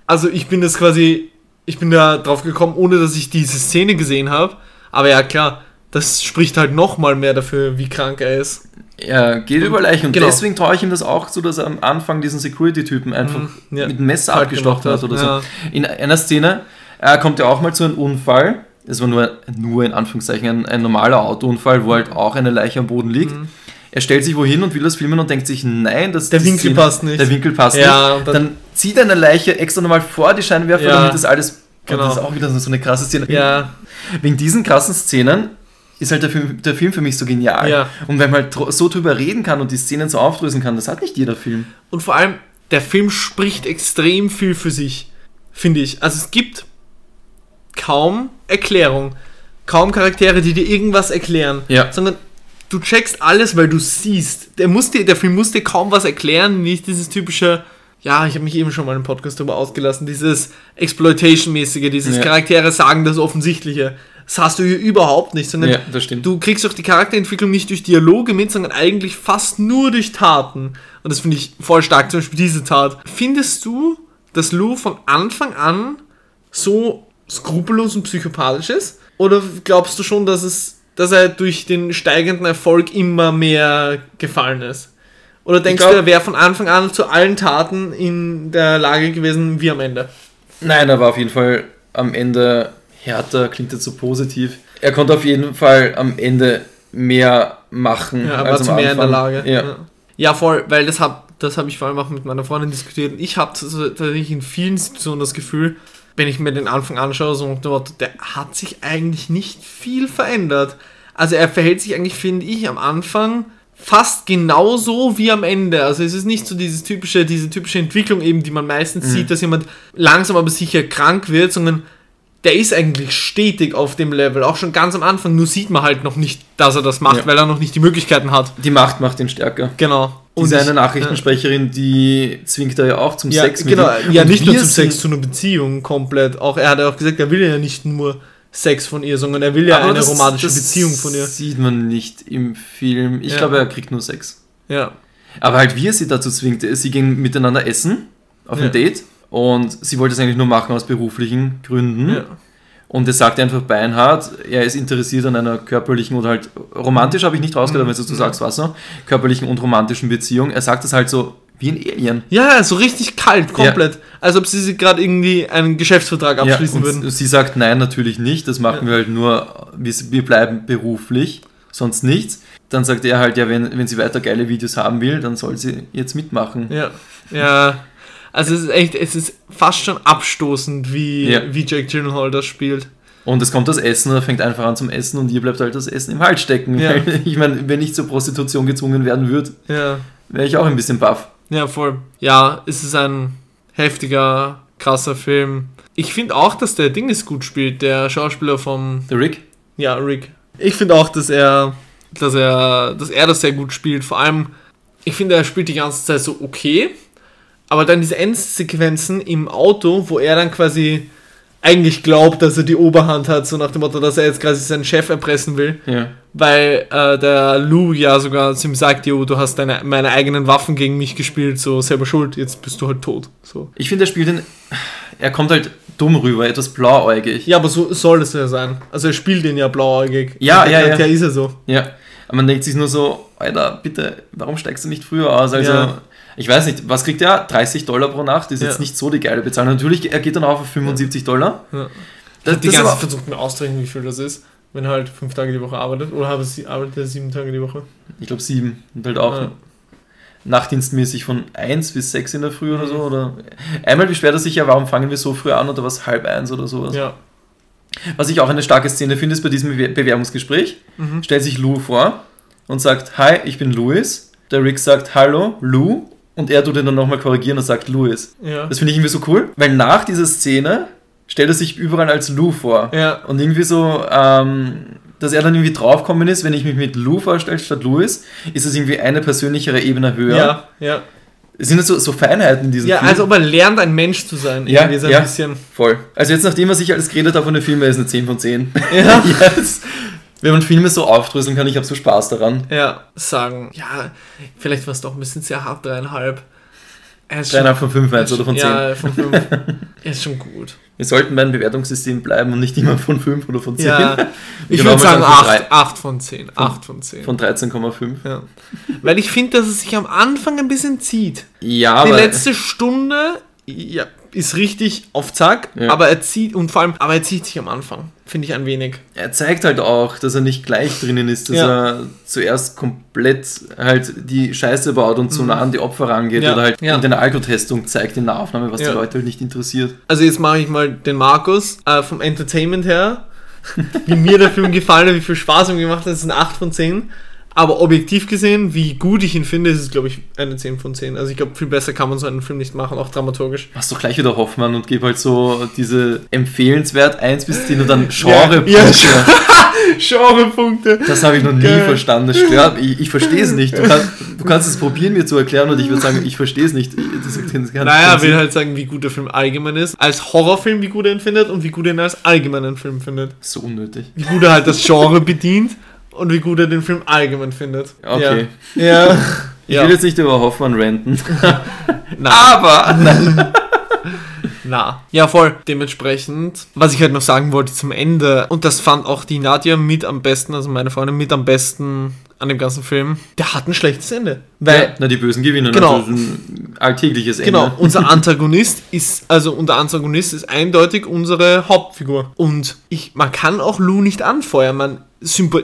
Also ich bin das quasi, ich bin da drauf gekommen, ohne dass ich diese Szene gesehen habe. Aber ja, klar, das spricht halt nochmal mehr dafür, wie krank er ist. Er geht über Leichen und Genau. deswegen traue ich ihm das auch zu, dass er am Anfang diesen Security-Typen einfach Mhm, ja. mit dem Messer Kalt abgestochen hat oder ja. so. In einer Szene äh, kommt ja auch mal zu einem Unfall. Es war nur, nur in Anführungszeichen ein, ein normaler Autounfall, wo halt auch eine Leiche am Boden liegt. Mhm. Er stellt sich wohin und will das filmen und denkt sich, nein, das Der Winkel passt nicht. Der Winkel passt Ja, nicht. Dann, dann- zieht er eine Leiche extra nochmal vor die Scheinwerfer, Ja. damit das alles. Genau. Das ist auch wieder so eine krasse Szene. Ja, Wegen diesen krassen Szenen ist halt der Film, der Film für mich so genial. Ja. Und wenn man halt so drüber reden kann und die Szenen so aufdröseln kann, das hat nicht jeder Film. Und vor allem, der Film spricht extrem viel für sich, finde ich. Also es gibt kaum Erklärung, kaum Charaktere, die dir irgendwas erklären, Ja. sondern du checkst alles, weil du siehst. Der, muss dir, der Film muss dir kaum was erklären, nicht dieses typische, ja, ich habe mich eben schon mal im Podcast darüber ausgelassen, dieses Exploitation-mäßige, dieses Ja. Charaktere sagen das Offensichtliche. Das hast du hier überhaupt nicht, sondern Ja, das stimmt. Du kriegst auch die Charakterentwicklung nicht durch Dialoge mit, sondern eigentlich fast nur durch Taten. Und das finde ich voll stark, zum Beispiel diese Tat. Findest du, dass Lou von Anfang an so skrupellos und psychopathisch ist? Oder glaubst du schon, dass, es, dass er durch den steigenden Erfolg immer mehr gefallen ist? Oder denkst glaub- du, er wäre von Anfang an zu allen Taten in der Lage gewesen wie am Ende? Nein, er war auf jeden Fall am Ende härter, klingt jetzt so positiv. Er konnte auf jeden Fall am Ende mehr machen Ja, er war als zu am mehr in der Anfang. Lage. Ja. Ja, ja voll, weil das habe das hab ich vor allem auch mit meiner Freundin diskutiert. Ich habe tatsächlich in vielen Situationen das Gefühl, wenn ich mir den Anfang anschaue, so der hat sich eigentlich nicht viel verändert. Also er verhält sich eigentlich, finde ich, am Anfang fast genauso wie am Ende. Also es ist nicht so dieses typische, diese typische Entwicklung eben, die man meistens Mhm. sieht, dass jemand langsam aber sicher krank wird, sondern der ist eigentlich stetig auf dem Level, auch schon ganz am Anfang, nur sieht man halt noch nicht, dass er das macht, Ja. weil er noch nicht die Möglichkeiten hat. Die Macht macht ihn stärker. Genau. Diese ich- eine Nachrichtensprecherin, die zwingt er ja auch zum ja, Sex mit genau, ihm. ja, Und nicht nur zum Sex, zu einer Beziehung komplett. Auch er hat ja auch gesagt, er will ja nicht nur Sex von ihr, sondern er will ja Aber eine das- romantische das Beziehung von ihr. sieht man nicht im Film. Ich Ja. glaube, er kriegt nur Sex. Ja. Aber halt, wie er sie dazu zwingt, sie gehen miteinander essen auf Ja. ein Date und sie wollte es eigentlich nur machen aus beruflichen Gründen. ja. Und es sagt einfach beinhart, er ist interessiert an einer körperlichen oder halt romantisch habe ich nicht rausgehört, aber wenn du Mhm. sagst, was so, körperlichen und romantischen Beziehung. Er sagt es halt so wie ein Alien. Ja, so richtig kalt, komplett. Als ob sie sich gerade irgendwie einen Geschäftsvertrag abschließen und würden. sie sagt, nein, natürlich nicht, das machen Ja. wir halt nur, wir, wir bleiben beruflich, sonst nichts. Dann sagt er halt, ja, wenn, wenn sie weiter geile Videos haben will, dann soll sie jetzt mitmachen. Ja. Ja. Also es ist echt, es ist fast schon abstoßend, wie, Ja. wie Jack Gyllenhaal das spielt. Und es kommt das Essen, er fängt einfach an zum Essen und ihr bleibt halt das Essen im Hals stecken. Ja. Ich meine, wenn ich zur Prostitution gezwungen werden würde, Ja. wäre ich auch ein bisschen baff. Ja, voll. Ja, es ist ein heftiger, krasser Film. Ich finde auch, dass der Ding ist gut spielt, der Schauspieler vom Der Rick? Ja, Rick. Ich finde auch, dass er, dass er, dass er das sehr gut spielt. Vor allem, ich finde, er spielt die ganze Zeit so okay. Aber dann diese Endsequenzen im Auto, wo er dann quasi eigentlich glaubt, dass er die Oberhand hat, so nach dem Motto, dass er jetzt quasi seinen Chef erpressen will, Ja. weil äh, der Lou ja sogar zu ihm sagt, jo, du hast deine, meine eigenen Waffen gegen mich gespielt, so selber schuld, jetzt bist du halt tot. So. Ich finde, er spielt den. Er kommt halt dumm rüber, etwas blauäugig. Ja, aber so soll es ja sein. Also er spielt den ja blauäugig. Ja, ja, ja. Der ist er so. Ja. Aber man denkt sich nur so, Alter, bitte, warum steigst du nicht früher aus? Also, Ja. Ich weiß nicht, was kriegt er? 30 Dollar pro Nacht? Ist Ja. jetzt nicht so die geile Bezahlung. Natürlich, er geht dann auf 75 Dollar. Ja. Das, die das ganze Zeit versucht mir auszurechnen, wie viel das ist, wenn er halt fünf Tage die Woche arbeitet. Oder arbeitet er sieben Tage die Woche? ich glaube, sieben. Und halt auch Ja. nachtdienstmäßig von 1 bis 6 in der Früh oder so. Oder einmal beschwert er sich ja, warum fangen wir so früh an oder was halb eins oder sowas. Ja. Was ich auch eine starke Szene finde, ist bei diesem Bewer- Bewerbungsgespräch. Mhm. Stellt sich Lou vor und sagt, hi, ich bin Louis. Der Rick sagt, hallo, Lou. Und er tut ihn dann nochmal korrigieren und sagt Louis. Ja. Das finde ich irgendwie so cool, weil nach dieser Szene stellt er sich überall als Lou vor. Ja. Und irgendwie so, ähm, dass er dann irgendwie draufgekommen ist, wenn ich mich mit Lou vorstelle statt Louis, ist es irgendwie eine persönlichere Ebene höher. Ja, ja. Es sind so, so Feinheiten in diesem Ja, Film. also ob er lernt, ein Mensch zu sein. Ja, Irgendwie so ein ja. bisschen. Voll. Also jetzt, nachdem was ich alles geredet habe von den Filmen, ist eine 10 von 10. Ja. yes. Wenn man Filme so aufdröseln kann, ich habe so Spaß daran. Ja, sagen, ja, vielleicht war es doch ein bisschen sehr hart, dreieinhalb. Dreieinhalb von fünf meinst du, oder von 10? Ja, von fünf. ist schon gut. Wir sollten beim Bewertungssystem bleiben und nicht immer von 5 oder von 10. Ja, ich Genau, würde sagen sagen von 8, 8 von 10. 8 von 10. Von 13,5. ja. Weil ich finde, dass es sich am Anfang ein bisschen zieht. Ja, Die letzte Stunde ja, ist richtig auf Zack, Ja. aber er zieht und vor allem, aber er zieht sich am Anfang, finde ich ein wenig. er zeigt halt auch, dass er nicht gleich drinnen ist, dass Ja. er zuerst komplett halt die Scheiße baut und so nah an die Opfer rangeht Mhm. Ja. oder halt in der Alkotestung zeigt in der Aufnahme, was die Leute halt nicht interessiert. Also jetzt mache ich mal den Markus äh, vom Entertainment her. Wie mir der Film gefallen hat, wie viel Spaß er mir gemacht hat, das ist eine 8 von 10. Aber objektiv gesehen, wie gut ich ihn finde, ist es, glaube ich, eine 10 von 10. Also ich glaube, viel besser kann man so einen Film nicht machen, auch dramaturgisch. Machst doch gleich wieder Hoffmann und gib halt so diese empfehlenswert 1 bis 10 und dann Genre. Ja, ja, Genrepunkte. Das habe ich noch nie Geil. verstanden. Das stört Ich, ich verstehe es nicht. Du, kann, du kannst es probieren, mir zu erklären, und ich würde sagen, ich verstehe es nicht. Das Naja, Sinn. will halt sagen, wie gut der Film allgemein ist. Als Horrorfilm, wie gut er ihn findet und wie gut er ihn als allgemeinen Film findet. so unnötig. Wie gut er halt das Genre bedient und wie gut er den Film allgemein findet. Okay. Ja. ja. Ich ja. will jetzt nicht über Hoffmann ranten. Nein. Aber. Nein. Na. Ja, voll. Dementsprechend, was ich halt noch sagen wollte zum Ende, und das fand auch die Nadja mit am besten, also meine Freundin mit am besten an dem ganzen Film, der hat ein schlechtes Ende. Weil, ja, na, die Bösen gewinnen. Genau. Also ein alltägliches Ende. Genau, unser Antagonist ist, also unser Antagonist ist eindeutig unsere Hauptfigur. Und ich, man kann auch Lou nicht anfeuern. Man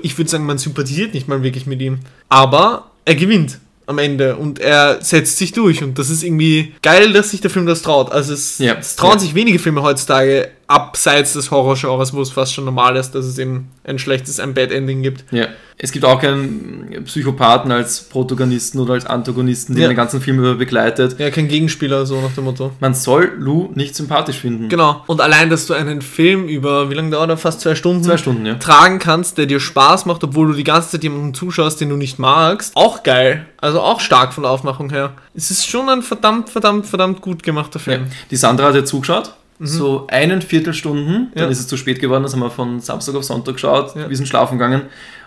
ich würde sagen, man sympathisiert nicht mal wirklich mit ihm. Aber er gewinnt am Ende und er setzt sich durch. Und das ist irgendwie geil, dass sich der Film das traut. Also es, Ja. es trauen Ja. sich wenige Filme heutzutage abseits des Horrorgenres, wo es fast schon normal ist, dass es eben ein schlechtes, ein Bad Ending gibt. Ja. Es gibt auch keinen Psychopathen als Protagonisten oder als Antagonisten, den Ja. den ganzen Film über begleitet. Ja, kein Gegenspieler, so nach dem Motto. Man soll Lou nicht sympathisch finden. Genau. Und allein, dass du einen Film über, wie lange dauert er? Fast zwei Stunden? Zwei Stunden, ja. tragen kannst, der dir Spaß macht, obwohl du die ganze Zeit jemanden zuschaust, den du nicht magst. Auch geil. Also auch stark von der Aufmachung her. Es ist schon ein verdammt, verdammt, verdammt gut gemachter Ja. Film. Die Sandra hat ja zugeschaut. So einen Viertelstunden, dann Mhm. Ja. ist es zu spät geworden, das haben wir von Samstag auf Sonntag geschaut, Ja. wir sind schlafen gegangen.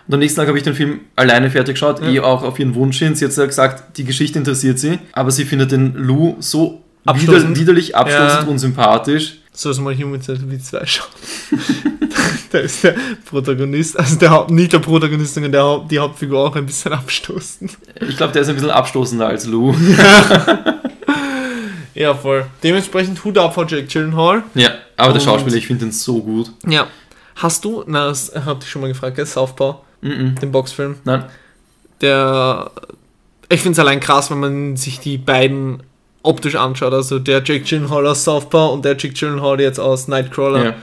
Und am nächsten Tag habe ich den Film alleine fertig geschaut, Ja. eh auch auf ihren Wunsch hin. Sie hat gesagt, die Geschichte interessiert sie, aber sie findet den Lou so Abstoßend. wider, widerlich abstoßend Ja. und sympathisch. So also mal Human Centipede 2 schauen. da ist der Protagonist, also der Haupt, nicht der Protagonist, sondern der Haupt, die Hauptfigur auch ein bisschen abstoßend. Ich glaube, der ist ein bisschen abstoßender als Lou. Ja, voll. Dementsprechend Hut ab vor Jake Gyllenhaal. ja, aber der Und- Schauspieler, ich finde den so gut. Ja. Hast du, na, das hab ich schon mal gefragt, gell? Southpaw, Mhm. den Boxfilm. Nein, der ich finde es allein krass, wenn man sich die beiden optisch anschaut. Also der Jake Gyllenhaal aus Southpaw und der Jake Gyllenhaal jetzt aus Nightcrawler. ja.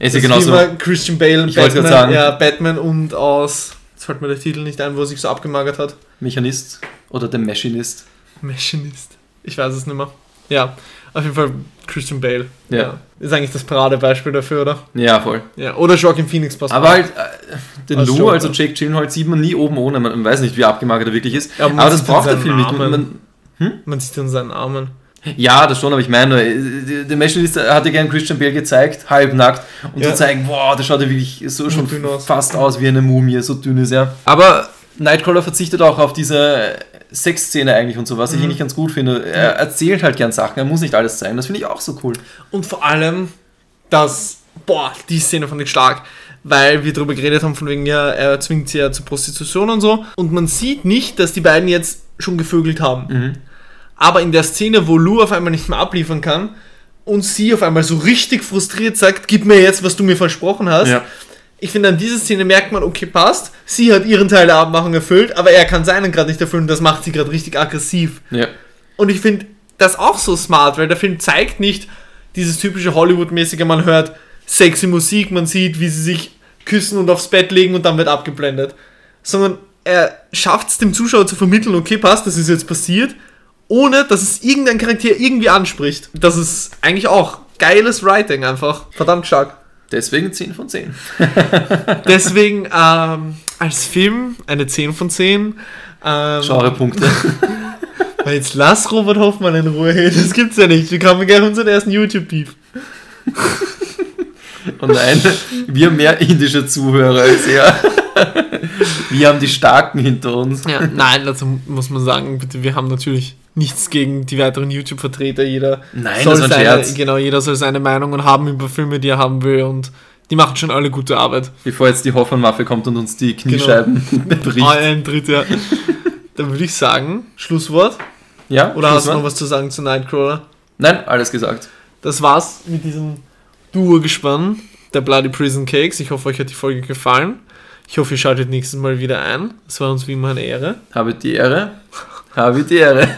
Ist ja genauso. Christian Bale, Ich Batman, sagen. ja, Batman und aus, jetzt fällt mir der Titel nicht ein, wo er sich so abgemagert hat. Mechanist oder der Machinist. Machinist. Ich weiß es nicht mehr. Ja, auf jeden Fall Christian Bale. Ja. Ist eigentlich das Paradebeispiel dafür, oder? Ja, voll. Ja. Oder Joaquin Phoenix passt Aber halt, äh, den Lou, also Jake Gyllenhaal, sieht man nie oben ohne. Man, weiß nicht, wie abgemagert er wirklich ist. Ja, aber das in braucht der Film nicht. Man, man, Man sieht an seinen Armen. ja, das schon, aber ich meine, äh, der Machinist hatte gern Christian Bale gezeigt, halbnackt, um Ja. zu zeigen, boah, der schaut ja wirklich so schon aus. fast aus wie eine Mumie, so dünn ist er. Aber Nightcrawler verzichtet auch auf diese Sexszene eigentlich und so, was ich Mhm. eigentlich ganz gut finde. Er erzählt halt gern Sachen, er muss nicht alles zeigen. Das finde ich auch so cool. Und vor allem, dass, boah, die Szene fand ich stark, weil wir darüber geredet haben, von wegen, ja, er zwingt sie ja zur Prostitution und so. Und man sieht nicht, dass die beiden jetzt schon gevögelt haben. Mhm. Aber in der Szene, wo Lou auf einmal nicht mehr abliefern kann und sie auf einmal so richtig frustriert sagt, gib mir jetzt, was du mir versprochen hast. Ja. Ich finde, an dieser Szene merkt man, okay, passt. Sie hat ihren Teil der Abmachung erfüllt, aber er kann seinen gerade nicht erfüllen. Das macht sie gerade richtig aggressiv. Ja. Und ich finde das auch so smart, weil der Film zeigt nicht dieses typische Hollywood-mäßige, man hört sexy Musik, man sieht, wie sie sich küssen und aufs Bett legen und dann wird abgeblendet. Sondern er schafft es dem Zuschauer zu vermitteln, okay, passt, das ist jetzt passiert, ohne dass es irgendein Charakter irgendwie anspricht. Das ist eigentlich auch geiles Writing einfach. Verdammt stark. Deswegen 10 von 10. Deswegen ähm, als Film eine 10 von 10. Ähm, Genrepunkte. Weil Jetzt lass Robert Hoffmann in Ruhe. Hey, das gibt's ja nicht. Wir haben gerne unseren ersten YouTube-Beef. Und nein, wir haben mehr indische Zuhörer als er. Wir haben die Starken hinter uns. Ja, nein, dazu muss man sagen, bitte, wir haben natürlich nichts gegen die weiteren YouTube-Vertreter. Jeder Nein, soll seine, Scherz. genau, jeder soll seine Meinungen haben über Filme, die er haben will und die machen schon alle gute Arbeit. Bevor jetzt die Hoffmann-Waffe kommt und uns die Kniescheiben bricht. Ah, ein dritter. Dann würde ich sagen, Schlusswort. Ja, Oder hast du Schlusswort? noch was zu sagen zu Nightcrawler? Nein, alles gesagt. Das war's mit diesem Duo-Gespann der Bloody Prison Cakes. Ich hoffe, euch hat die Folge gefallen. Ich hoffe, ihr schaltet nächstes Mal wieder ein. Es war uns wie immer eine Ehre. Habe die Ehre. Habe die Ehre.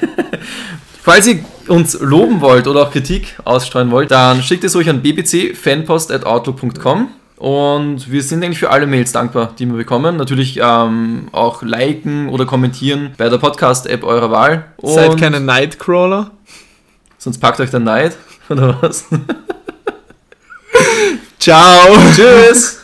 Falls ihr uns loben wollt oder auch Kritik ausstreuen wollt, dann schickt es euch an bbcfanpost.outlook.com und wir sind eigentlich für alle Mails dankbar, die wir bekommen. Natürlich ähm, auch liken oder kommentieren bei der Podcast-App eurer Wahl. Und Seid keine Nightcrawler. Sonst packt euch der Neid oder was? Ciao. Tschüss!